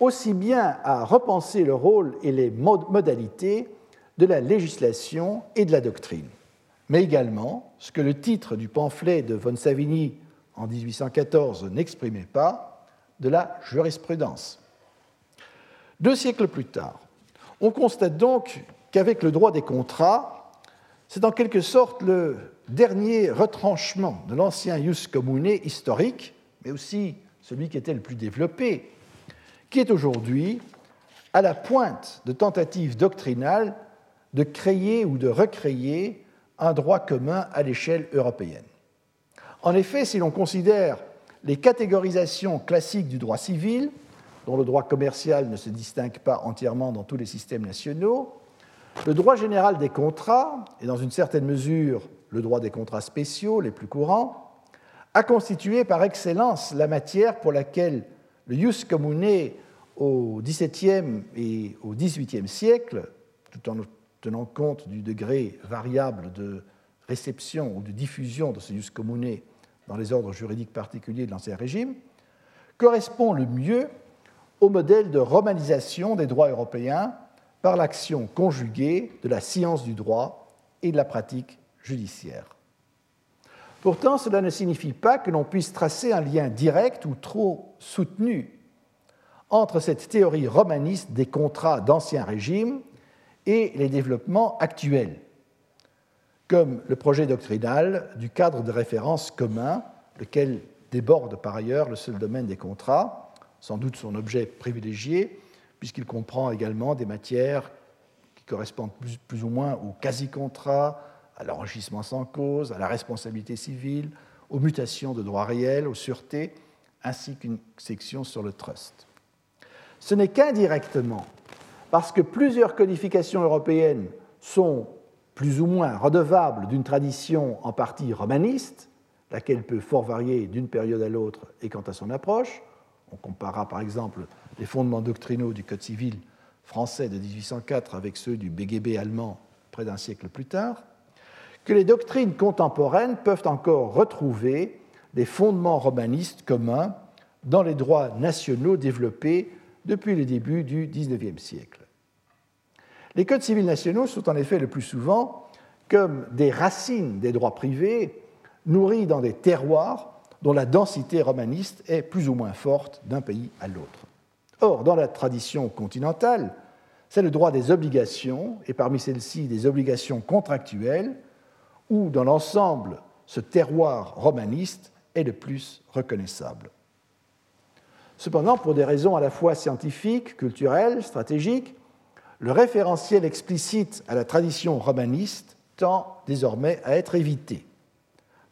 aussi bien à repenser le rôle et les modalités de la législation et de la doctrine, mais également, ce que le titre du pamphlet de von Savigny en 1814 n'exprimait pas, de la jurisprudence. Deux siècles plus tard, on constate donc qu'avec le droit des contrats, c'est en quelque sorte le dernier retranchement de l'ancien jus commune historique, mais aussi celui qui était le plus développé, qui est aujourd'hui à la pointe de tentatives doctrinales de créer ou de recréer un droit commun à l'échelle européenne. En effet, si l'on considère les catégorisations classiques du droit civil, dont le droit commercial ne se distingue pas entièrement dans tous les systèmes nationaux, le droit général des contrats, et dans une certaine mesure le droit des contrats spéciaux les plus courants, a constitué par excellence la matière pour laquelle le jus commune au XVIIe et au XVIIIe siècle, tout en tenant compte du degré variable de réception ou de diffusion de ce jus commune dans les ordres juridiques particuliers de l'Ancien Régime, correspond le mieux au modèle de romanisation des droits européens par l'action conjuguée de la science du droit et de la pratique judiciaire. Pourtant, cela ne signifie pas que l'on puisse tracer un lien direct ou trop soutenu entre cette théorie romaniste des contrats d'Ancien Régime et les développements actuels, comme le projet doctrinal du cadre de référence commun, lequel déborde par ailleurs le seul domaine des contrats, sans doute son objet privilégié, puisqu'il comprend également des matières qui correspondent plus, ou moins au quasi-contrat, à l'enrichissement sans cause, à la responsabilité civile, aux mutations de droit réel, aux sûretés, ainsi qu'une section sur le trust. Ce n'est qu'indirectement parce que plusieurs codifications européennes sont plus ou moins redevables d'une tradition en partie romaniste, laquelle peut fort varier d'une période à l'autre et quant à son approche. On comparera par exemple les fondements doctrinaux du Code civil français de 1804 avec ceux du BGB allemand près d'un siècle plus tard, que les doctrines contemporaines peuvent encore retrouver des fondements romanistes communs dans les droits nationaux développés depuis le début du XIXe siècle. Les codes civils nationaux sont en effet le plus souvent comme des racines des droits privés nourris dans des terroirs dont la densité romaniste est plus ou moins forte d'un pays à l'autre. Or, dans la tradition continentale, c'est le droit des obligations, et parmi celles-ci des obligations contractuelles, où dans l'ensemble ce terroir romaniste est le plus reconnaissable. Cependant, pour des raisons à la fois scientifiques, culturelles, stratégiques, le référentiel explicite à la tradition romaniste tend désormais à être évité.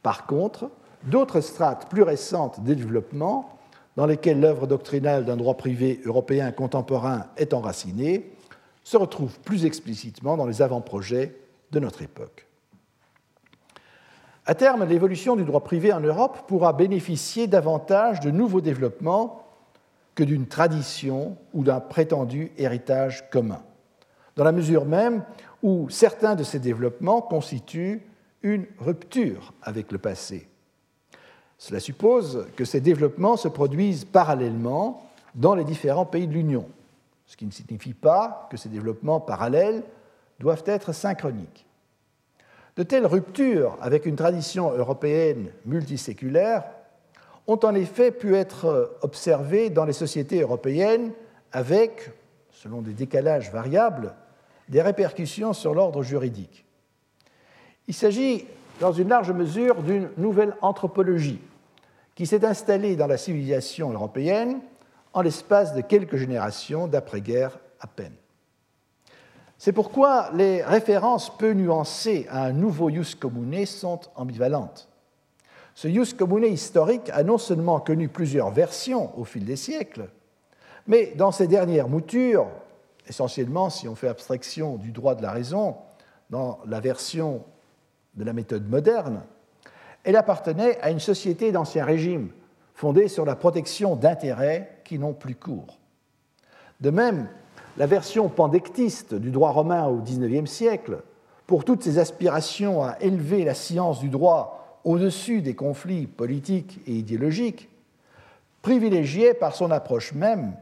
Par contre, d'autres strates plus récentes de développement, dans lesquelles l'œuvre doctrinale d'un droit privé européen contemporain est enracinée, se retrouvent plus explicitement dans les avant-projets de notre époque. À terme, l'évolution du droit privé en Europe pourra bénéficier davantage de nouveaux développements que d'une tradition ou d'un prétendu héritage commun, dans la mesure même où certains de ces développements constituent une rupture avec le passé. Cela suppose que ces développements se produisent parallèlement dans les différents pays de l'Union, ce qui ne signifie pas que ces développements parallèles doivent être synchroniques. De telles ruptures avec une tradition européenne multiséculaire ont en effet pu être observés dans les sociétés européennes avec, selon des décalages variables, des répercussions sur l'ordre juridique. Il s'agit, dans une large mesure, d'une nouvelle anthropologie qui s'est installée dans la civilisation européenne en l'espace de quelques générations d'après-guerre à peine. C'est pourquoi les références peu nuancées à un nouveau jus commune sont ambivalentes. Ce jus commune historique a non seulement connu plusieurs versions au fil des siècles, Mais dans ces dernières moutures, essentiellement si on fait abstraction du droit de la raison, dans la version de la méthode moderne, elle appartenait à une société d'ancien régime, fondée sur la protection d'intérêts qui n'ont plus cours. De même, la version pandectiste du droit romain au XIXe siècle, pour toutes ses aspirations à élever la science du droit au-dessus des conflits politiques et idéologiques, privilégiait par son approche même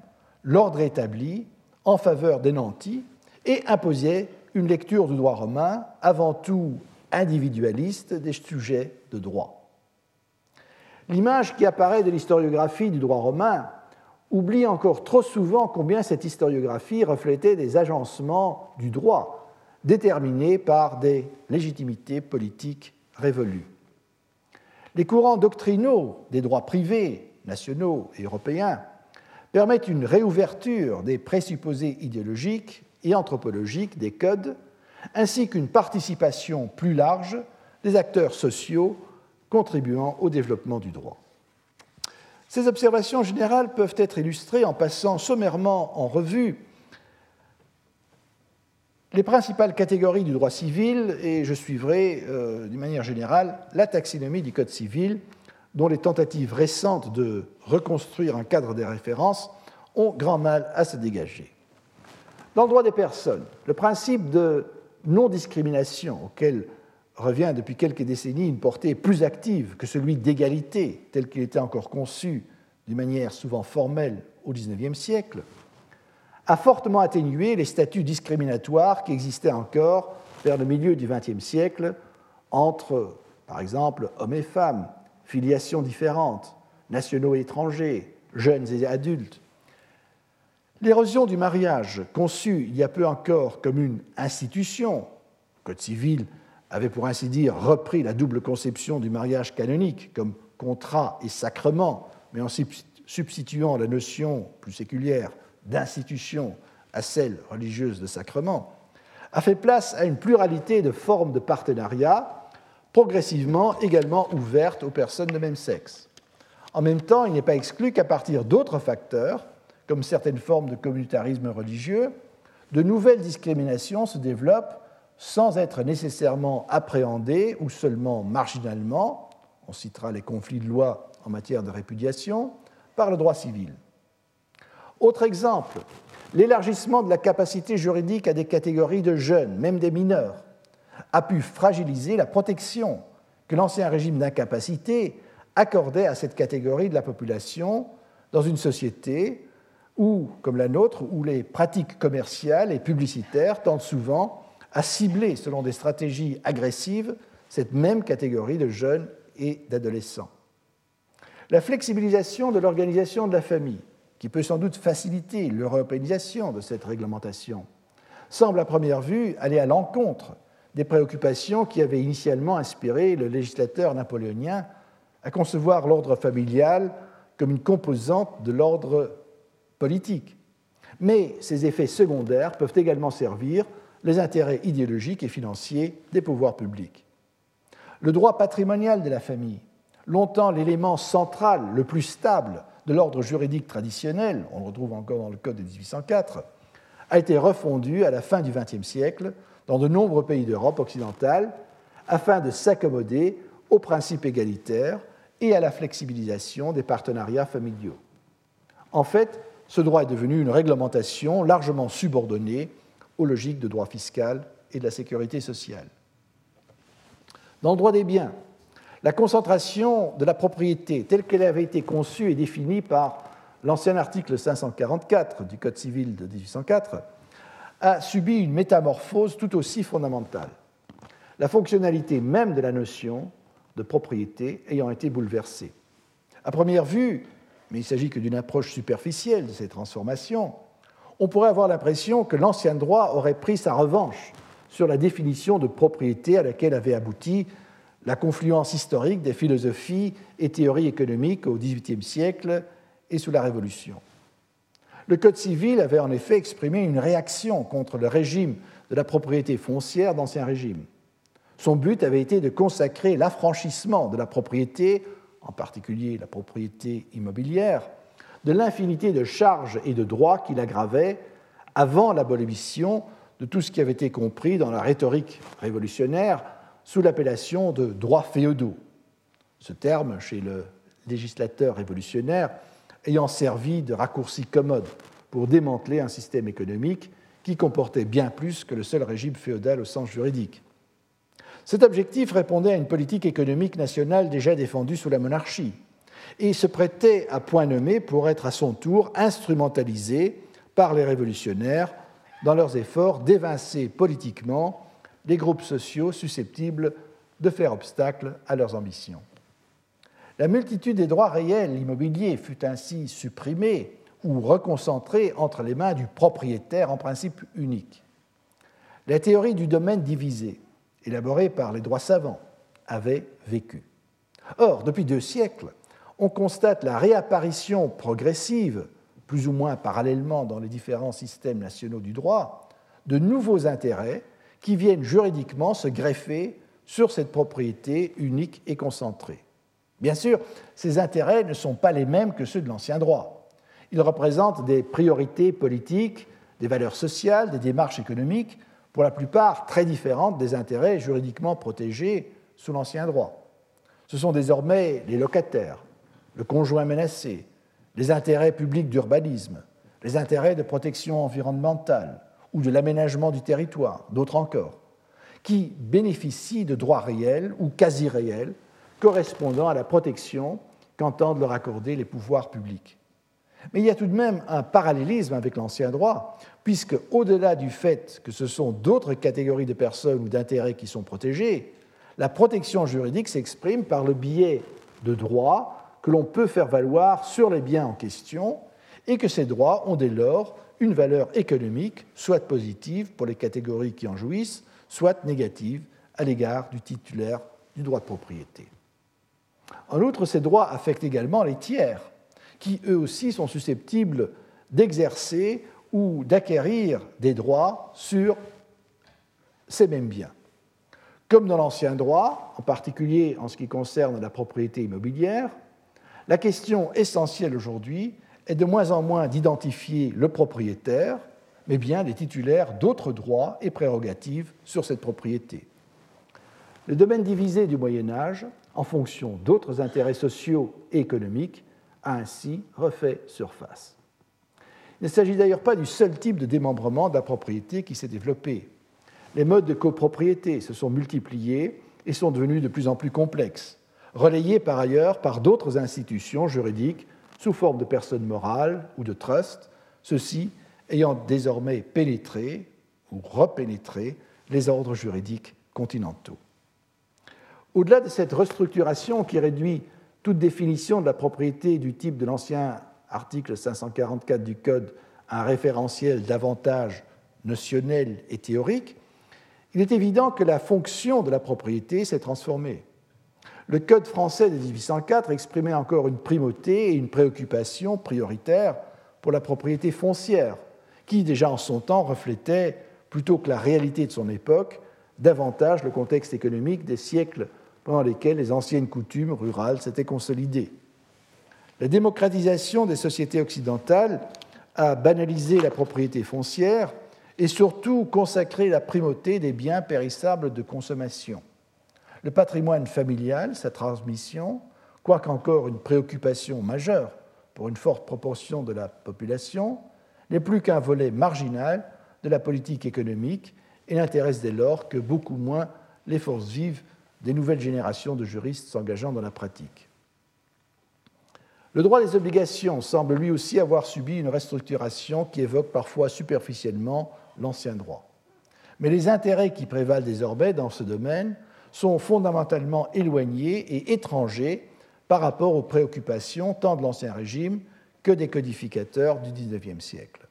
l'ordre établi en faveur des nantis et imposait une lecture du droit romain avant tout individualiste des sujets de droit. L'image qui apparaît de l'historiographie du droit romain oublie encore trop souvent combien cette historiographie reflétait des agencements du droit déterminés par des légitimités politiques révolues. Les courants doctrinaux des droits privés, nationaux et européens permettent une réouverture des présupposés idéologiques et anthropologiques des codes, ainsi qu'une participation plus large des acteurs sociaux contribuant au développement du droit. Ces observations générales peuvent être illustrées en passant sommairement en revue les principales catégories du droit civil et je suivrai euh, d'une manière générale la taxinomie du Code civil dont les tentatives récentes de reconstruire un cadre des références ont grand mal à se dégager. Dans le droit des personnes, le principe de non-discrimination auquel revient depuis quelques décennies une portée plus active que celui d'égalité tel qu'il était encore conçu d'une manière souvent formelle au XIXe siècle, a fortement atténué les statuts discriminatoires qui existaient encore vers le milieu du XXe siècle entre, par exemple, hommes et femmes, filiations différentes, nationaux et étrangers, jeunes et adultes. L'érosion du mariage, conçu il y a peu encore comme une institution, le Code civil avait pour ainsi dire repris la double conception du mariage canonique comme contrat et sacrement, mais en substituant la notion plus séculière d'institution à celle religieuse de sacrement, a fait place à une pluralité de formes de partenariat, progressivement également ouvertes aux personnes de même sexe. En même temps, il n'est pas exclu qu'à partir d'autres facteurs, comme certaines formes de communautarisme religieux, de nouvelles discriminations se développent sans être nécessairement appréhendées ou seulement marginalement, on citera les conflits de loi en matière de répudiation, par le droit civil. Autre exemple, l'élargissement de la capacité juridique à des catégories de jeunes, même des mineurs, a pu fragiliser la protection que l'ancien régime d'incapacité accordait à cette catégorie de la population dans une société où, comme la nôtre, où les pratiques commerciales et publicitaires tentent souvent à cibler, selon des stratégies agressives, cette même catégorie de jeunes et d'adolescents. La flexibilisation de l'organisation de la famille, qui peut sans doute faciliter l'européanisation de cette réglementation, semble à première vue aller à l'encontre des préoccupations qui avaient initialement inspiré le législateur napoléonien à concevoir l'ordre familial comme une composante de l'ordre Mais ces effets secondaires peuvent également servir les intérêts idéologiques et financiers des pouvoirs publics. Le droit patrimonial de la famille, longtemps l'élément central, le plus stable de l'ordre juridique traditionnel, on le retrouve encore dans le Code de 1804, a été refondu à la fin du XXe siècle dans de nombreux pays d'Europe occidentale afin de s'accommoder aux principes égalitaires et à la flexibilisation des partenariats familiaux. En fait, ce droit est devenu une réglementation largement subordonnée aux logiques de droit fiscal et de la sécurité sociale. Dans le droit des biens, la concentration de la propriété telle qu'elle avait été conçue et définie par l'ancien article 544 du Code civil de 1804 a subi une métamorphose tout aussi fondamentale, la fonctionnalité même de la notion de propriété ayant été bouleversée. À première vue, mais il s'agit que d'une approche superficielle de ces transformations, on pourrait avoir l'impression que l'ancien droit aurait pris sa revanche sur la définition de propriété à laquelle avait abouti la confluence historique des philosophies et théories économiques au XVIIIe siècle et sous la Révolution. Le Code civil avait en effet exprimé une réaction contre le régime de la propriété foncière d'Ancien Régime. Son but avait été de consacrer l'affranchissement de la propriété, en particulier la propriété immobilière, de l'infinité de charges et de droits qu'il aggravait avant l'abolition de tout ce qui avait été compris dans la rhétorique révolutionnaire sous l'appellation de droits féodaux. Ce terme, chez le législateur révolutionnaire, ayant servi de raccourci commode pour démanteler un système économique qui comportait bien plus que le seul régime féodal au sens juridique. Cet objectif répondait à une politique économique nationale déjà défendue sous la monarchie et se prêtait à point nommé pour être à son tour instrumentalisé par les révolutionnaires dans leurs efforts d'évincer politiquement les groupes sociaux susceptibles de faire obstacle à leurs ambitions. La multitude des droits réels immobiliers fut ainsi supprimée ou reconcentrée entre les mains du propriétaire en principe unique. La théorie du domaine divisé, élaborée par les droits savants, avait vécu. Or, depuis deux siècles, on constate la réapparition progressive, plus ou moins parallèlement dans les différents systèmes nationaux du droit, de nouveaux intérêts qui viennent juridiquement se greffer sur cette propriété unique et concentrée. Bien sûr, ces intérêts ne sont pas les mêmes que ceux de l'ancien droit. Ils représentent des priorités politiques, des valeurs sociales, des démarches économiques, pour la plupart très différentes des intérêts juridiquement protégés sous l'ancien droit. Ce sont désormais les locataires, le conjoint menacé, les intérêts publics d'urbanisme, les intérêts de protection environnementale ou de l'aménagement du territoire, d'autres encore, qui bénéficient de droits réels ou quasi réels correspondant à la protection qu'entendent leur accorder les pouvoirs publics. Mais il y a tout de même un parallélisme avec l'ancien droit, puisque au-delà du fait que ce sont d'autres catégories de personnes ou d'intérêts qui sont protégées, la protection juridique s'exprime par le biais de droits que l'on peut faire valoir sur les biens en question et que ces droits ont dès lors une valeur économique, soit positive pour les catégories qui en jouissent, soit négative à l'égard du titulaire du droit de propriété. En outre, ces droits affectent également les tiers, qui eux aussi sont susceptibles d'exercer ou d'acquérir des droits sur ces mêmes biens. Comme dans l'ancien droit, en particulier en ce qui concerne la propriété immobilière, la question essentielle aujourd'hui est de moins en moins d'identifier le propriétaire, mais bien les titulaires d'autres droits et prérogatives sur cette propriété. Le domaine divisé du Moyen Âge, en fonction d'autres intérêts sociaux et économiques, a ainsi refait surface. Il ne s'agit d'ailleurs pas du seul type de démembrement de la propriété qui s'est développé. Les modes de copropriété se sont multipliés et sont devenus de plus en plus complexes relayés par ailleurs par d'autres institutions juridiques sous forme de personnes morales ou de trusts, ceux-ci ayant désormais pénétré ou repénétré les ordres juridiques continentaux. Au-delà de cette restructuration qui réduit toute définition de la propriété du type de l'ancien article 544 du Code un référentiel davantage notionnel et théorique, il est évident que la fonction de la propriété s'est transformée. Le Code français de 1804 exprimait encore une primauté et une préoccupation prioritaire pour la propriété foncière, qui déjà en son temps reflétait, plutôt que la réalité de son époque, davantage le contexte économique des siècles pendant lesquels les anciennes coutumes rurales s'étaient consolidées. La démocratisation des sociétés occidentales a banalisé la propriété foncière et surtout consacré la primauté des biens périssables de consommation le patrimoine familial, sa transmission, quoique encore une préoccupation majeure pour une forte proportion de la population, n'est plus qu'un volet marginal de la politique économique et n'intéresse dès lors que beaucoup moins les forces vives des nouvelles générations de juristes s'engageant dans la pratique. Le droit des obligations semble lui aussi avoir subi une restructuration qui évoque parfois superficiellement l'ancien droit. Mais les intérêts qui prévalent désormais dans ce domaine sont fondamentalement éloignés et étrangers par rapport aux préoccupations tant de l'Ancien Régime que des codificateurs du XIXe siècle.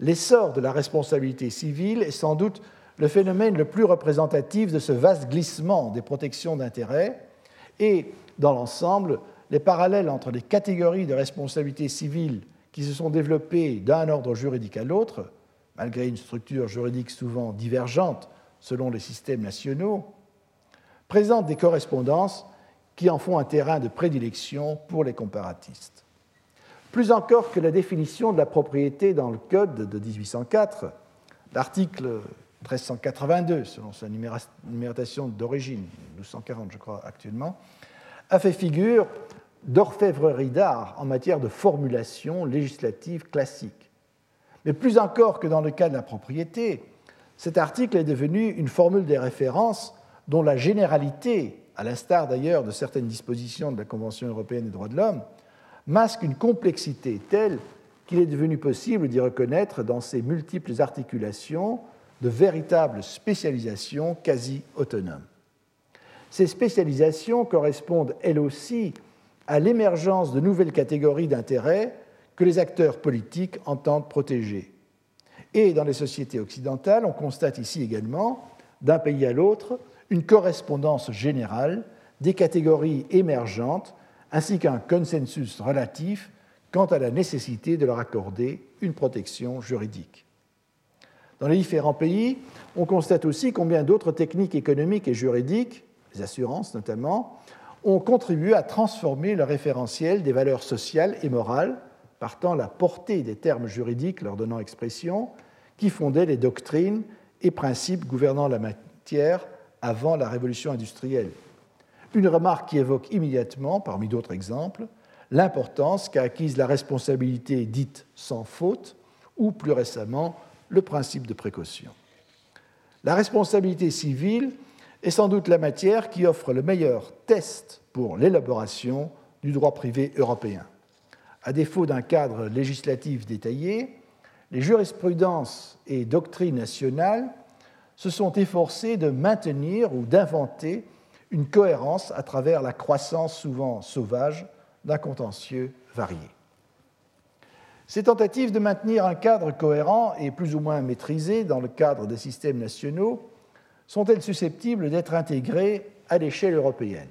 L'essor de la responsabilité civile est sans doute le phénomène le plus représentatif de ce vaste glissement des protections d'intérêt et, dans l'ensemble, les parallèles entre les catégories de responsabilité civile qui se sont développées d'un ordre juridique à l'autre, malgré une structure juridique souvent divergente selon les systèmes nationaux, présentent des correspondances qui en font un terrain de prédilection pour les comparatistes. Plus encore que la définition de la propriété dans le Code de 1804, l'article 1382, selon sa numération d'origine, 1240 je crois actuellement, a fait figure d'orfèvrerie d'art en matière de formulation législative classique. Mais plus encore que dans le cas de la propriété, cet article est devenu une formule des références dont la généralité, à l'instar d'ailleurs de certaines dispositions de la Convention européenne des droits de l'homme, masque une complexité telle qu'il est devenu possible d'y reconnaître dans ses multiples articulations de véritables spécialisations quasi autonomes. Ces spécialisations correspondent elles aussi à l'émergence de nouvelles catégories d'intérêts que les acteurs politiques entendent protéger. Et dans les sociétés occidentales, on constate ici également, d'un pays à l'autre, une correspondance générale des catégories émergentes ainsi qu'un consensus relatif quant à la nécessité de leur accorder une protection juridique. Dans les différents pays, on constate aussi combien d'autres techniques économiques et juridiques, les assurances notamment, ont contribué à transformer le référentiel des valeurs sociales et morales, partant la portée des termes juridiques leur donnant expression, qui fondaient les doctrines et principes gouvernant la matière avant la révolution industrielle. Une remarque qui évoque immédiatement, parmi d'autres exemples, l'importance qu'a acquise la responsabilité dite sans faute, ou plus récemment le principe de précaution. La responsabilité civile est sans doute la matière qui offre le meilleur test pour l'élaboration du droit privé européen. À défaut d'un cadre législatif détaillé, les jurisprudences et doctrines nationales se sont efforcées de maintenir ou d'inventer une cohérence à travers la croissance souvent sauvage d'un contentieux varié. Ces tentatives de maintenir un cadre cohérent et plus ou moins maîtrisé dans le cadre des systèmes nationaux sont-elles susceptibles d'être intégrées à l'échelle européenne?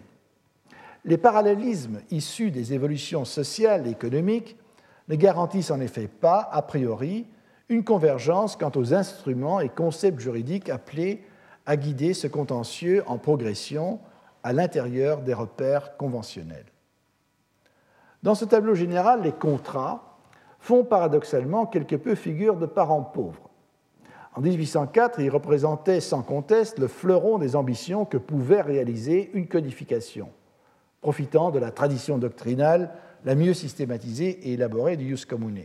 Les parallélismes issus des évolutions sociales et économiques ne garantissent en effet pas, a priori, une convergence quant aux instruments et concepts juridiques appelés à guider ce contentieux en progression à l'intérieur des repères conventionnels. Dans ce tableau général, les contrats font paradoxalement quelque peu figure de parents pauvres. En 1804, ils représentaient sans conteste le fleuron des ambitions que pouvait réaliser une codification, profitant de la tradition doctrinale la mieux systématisée et élaborée du Jus Commune.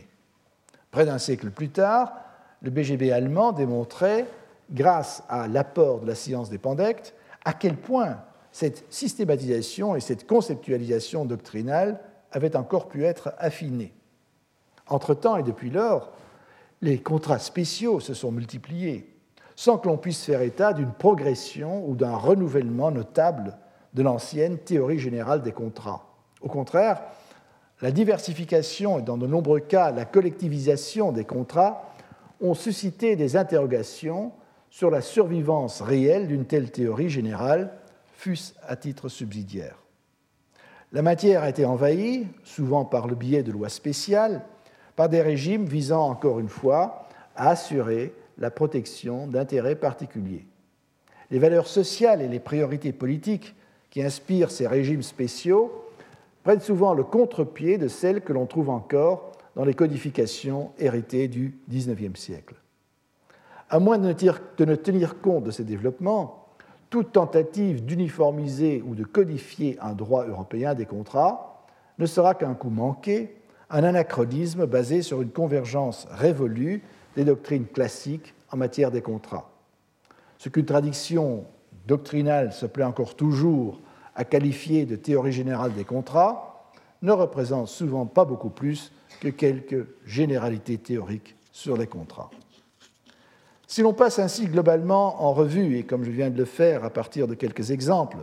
Près d'un siècle plus tard, le BGB allemand démontrait, grâce à l'apport de la science des pandectes, à quel point cette systématisation et cette conceptualisation doctrinale avaient encore pu être affinées. Entre-temps et depuis lors, les contrats spéciaux se sont multipliés, sans que l'on puisse faire état d'une progression ou d'un renouvellement notable de l'ancienne théorie générale des contrats. Au contraire, la diversification et dans de nombreux cas la collectivisation des contrats ont suscité des interrogations sur la survivance réelle d'une telle théorie générale fût-ce à titre subsidiaire. La matière a été envahie, souvent par le biais de lois spéciales, par des régimes visant encore une fois à assurer la protection d'intérêts particuliers. Les valeurs sociales et les priorités politiques qui inspirent ces régimes spéciaux prennent souvent le contre-pied de celles que l'on trouve encore dans les codifications héritées du XIXe siècle. À moins de ne tenir compte de ces développements, toute tentative d'uniformiser ou de codifier un droit européen des contrats ne sera qu'un coup manqué, un anachronisme basé sur une convergence révolue des doctrines classiques en matière des contrats. Ce qu'une tradition doctrinale se plaît encore toujours à qualifier de théorie générale des contrats ne représente souvent pas beaucoup plus que quelques généralités théoriques sur les contrats. Si l'on passe ainsi globalement en revue, et comme je viens de le faire à partir de quelques exemples,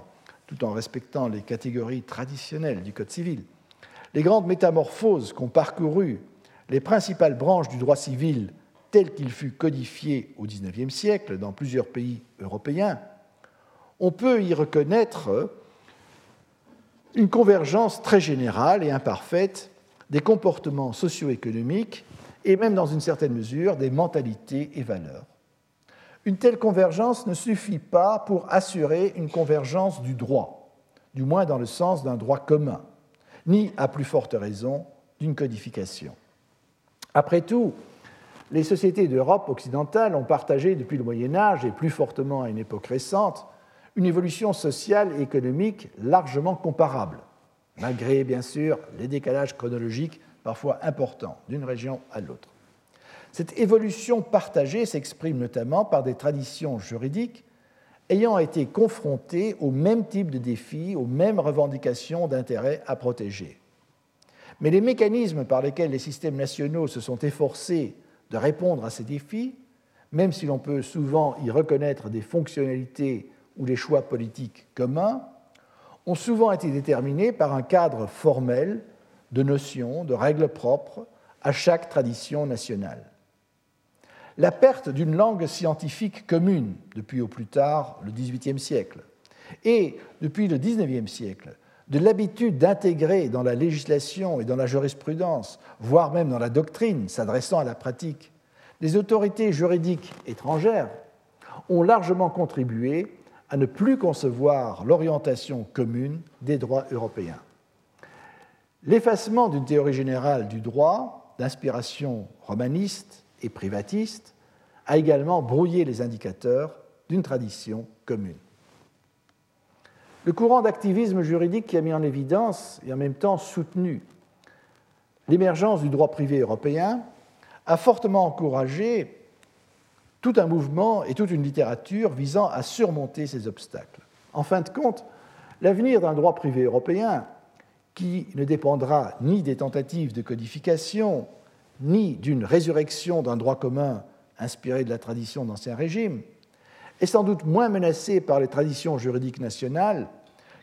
tout en respectant les catégories traditionnelles du Code civil, les grandes métamorphoses qu'ont parcourues les principales branches du droit civil tel qu'il fut codifié au XIXe siècle dans plusieurs pays européens, on peut y reconnaître une convergence très générale et imparfaite des comportements socio-économiques et même dans une certaine mesure des mentalités et valeurs. Une telle convergence ne suffit pas pour assurer une convergence du droit, du moins dans le sens d'un droit commun, ni, à plus forte raison, d'une codification. Après tout, les sociétés d'Europe occidentale ont partagé depuis le Moyen Âge et plus fortement à une époque récente une évolution sociale et économique largement comparable, malgré bien sûr les décalages chronologiques parfois importants d'une région à l'autre. Cette évolution partagée s'exprime notamment par des traditions juridiques ayant été confrontées au même type de défis, aux mêmes revendications d'intérêts à protéger. Mais les mécanismes par lesquels les systèmes nationaux se sont efforcés de répondre à ces défis, même si l'on peut souvent y reconnaître des fonctionnalités ou des choix politiques communs, ont souvent été déterminés par un cadre formel de notions, de règles propres à chaque tradition nationale. La perte d'une langue scientifique commune depuis au plus tard le XVIIIe siècle et depuis le XIXe siècle de l'habitude d'intégrer dans la législation et dans la jurisprudence, voire même dans la doctrine s'adressant à la pratique, les autorités juridiques étrangères ont largement contribué à ne plus concevoir l'orientation commune des droits européens. L'effacement d'une théorie générale du droit, d'inspiration romaniste et privatiste, a également brouillé les indicateurs d'une tradition commune. Le courant d'activisme juridique qui a mis en évidence et en même temps soutenu l'émergence du droit privé européen a fortement encouragé tout un mouvement et toute une littérature visant à surmonter ces obstacles. En fin de compte, l'avenir d'un droit privé européen, qui ne dépendra ni des tentatives de codification, ni d'une résurrection d'un droit commun inspiré de la tradition d'Ancien Régime, est sans doute moins menacé par les traditions juridiques nationales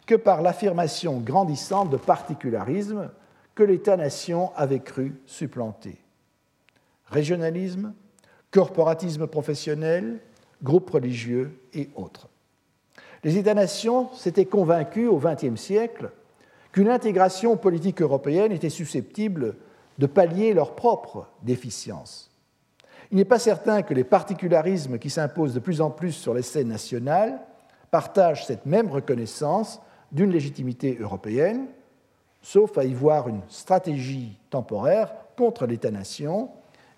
que par l'affirmation grandissante de particularisme que l'État-nation avait cru supplanter. Régionalisme, corporatisme professionnel, groupes religieux et autres. Les États-nations s'étaient convaincus au XXe siècle qu'une intégration politique européenne était susceptible de pallier leurs propres déficiences. Il n'est pas certain que les particularismes qui s'imposent de plus en plus sur les scènes nationales partagent cette même reconnaissance d'une légitimité européenne, sauf à y voir une stratégie temporaire contre l'État-nation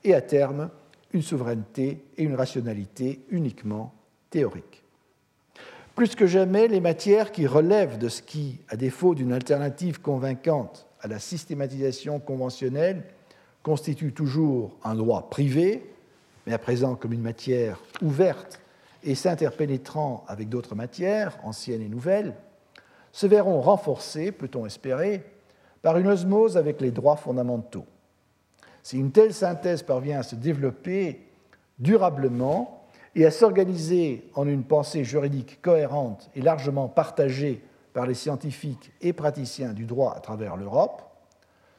et à terme une souveraineté et une rationalité uniquement théoriques. Plus que jamais, les matières qui relèvent de ce qui, à défaut d'une alternative convaincante la systématisation conventionnelle, constitue toujours un droit privé, mais à présent comme une matière ouverte et s'interpénétrant avec d'autres matières, anciennes et nouvelles, se verront renforcés, peut-on espérer, par une osmose avec les droits fondamentaux. Si une telle synthèse parvient à se développer durablement et à s'organiser en une pensée juridique cohérente et largement partagée par les scientifiques et praticiens du droit à travers l'Europe,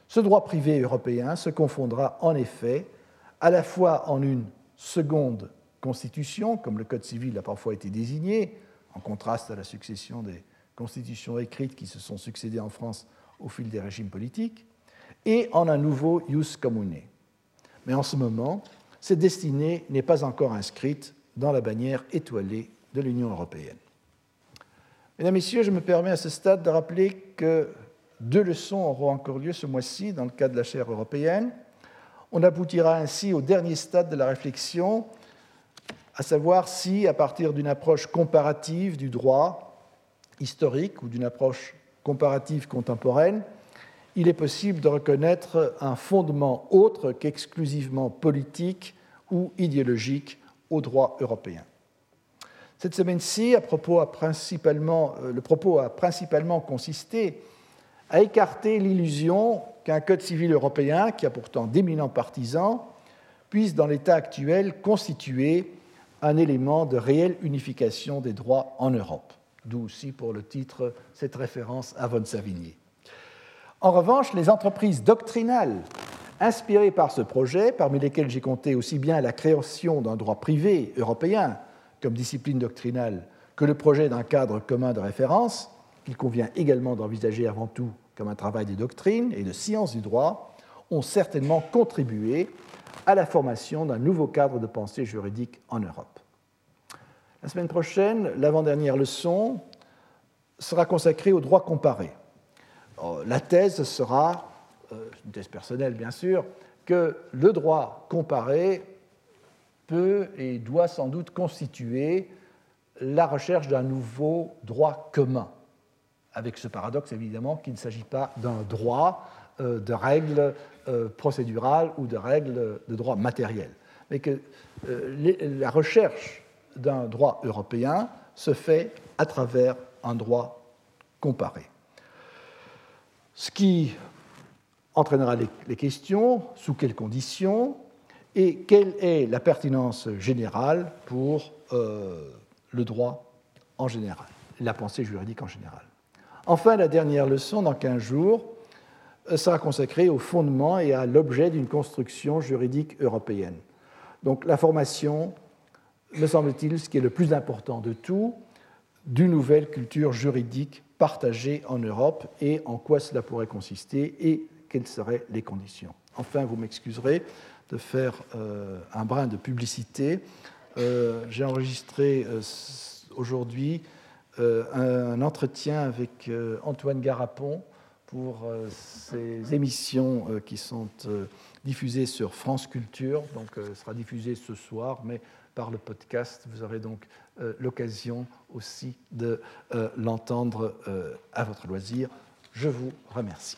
ce droit privé européen se confondra en effet à la fois en une seconde constitution, comme le Code civil a parfois été désigné, en contraste à la succession des constitutions écrites qui se sont succédées en France au fil des régimes politiques, et en un nouveau ius commune. Mais en ce moment, cette destinée n'est pas encore inscrite dans la bannière étoilée de l'Union européenne. Mesdames, Messieurs, je me permets à ce stade de rappeler que deux leçons auront encore lieu ce mois-ci dans le cadre de la chaire européenne. On aboutira ainsi au dernier stade de la réflexion, à savoir si, à partir d'une approche comparative du droit, historique ou d'une approche comparative contemporaine, il est possible de reconnaître un fondement autre qu'exclusivement politique ou idéologique au droit européen. Cette semaine-ci, euh, le propos a principalement consisté à écarter l'illusion qu'un code civil européen, qui a pourtant d'éminents partisans, puisse dans l'état actuel constituer un élément de réelle unification des droits en Europe d'où aussi pour le titre cette référence à von Savigny. En revanche, les entreprises doctrinales inspirées par ce projet, parmi lesquelles j'ai compté aussi bien la création d'un droit privé européen comme discipline doctrinale que le projet d'un cadre commun de référence, qu'il convient également d'envisager avant tout comme un travail de doctrine et de science du droit, ont certainement contribué à la formation d'un nouveau cadre de pensée juridique en Europe. La semaine prochaine, l'avant-dernière leçon sera consacrée au droit comparé. Euh, la thèse sera une thèse personnelle bien sûr, que le droit comparé peut et doit sans doute constituer la recherche d'un nouveau droit commun, avec ce paradoxe évidemment qu'il ne s'agit pas d'un droit euh, de règles euh, procédurales ou de règles de droit matériel, mais que euh, la recherche d'un droit européen se fait à travers un droit comparé. Ce qui entraînera les questions, sous quelles conditions, et quelle est la pertinence générale pour le droit en général, la pensée juridique en général? Enfin, la dernière leçon, dans 15 jours, sera consacrée au fondement et à l'objet d'une construction juridique européenne. Donc la formation, me semble-t-il, ce qui est le plus important de tout, d'une nouvelle culture juridique partagée en Europe et en quoi cela pourrait consister et quelles seraient les conditions. Enfin, vous m'excuserez de faire euh, un brin de publicité. Euh, j'ai enregistré euh, aujourd'hui un, entretien avec Antoine Garapon pour ces émissions qui sont diffusées sur France Culture. Donc, ce sera diffusé ce soir, mais par le podcast, vous aurez donc l'occasion aussi de l'entendre à votre loisir. Je vous remercie.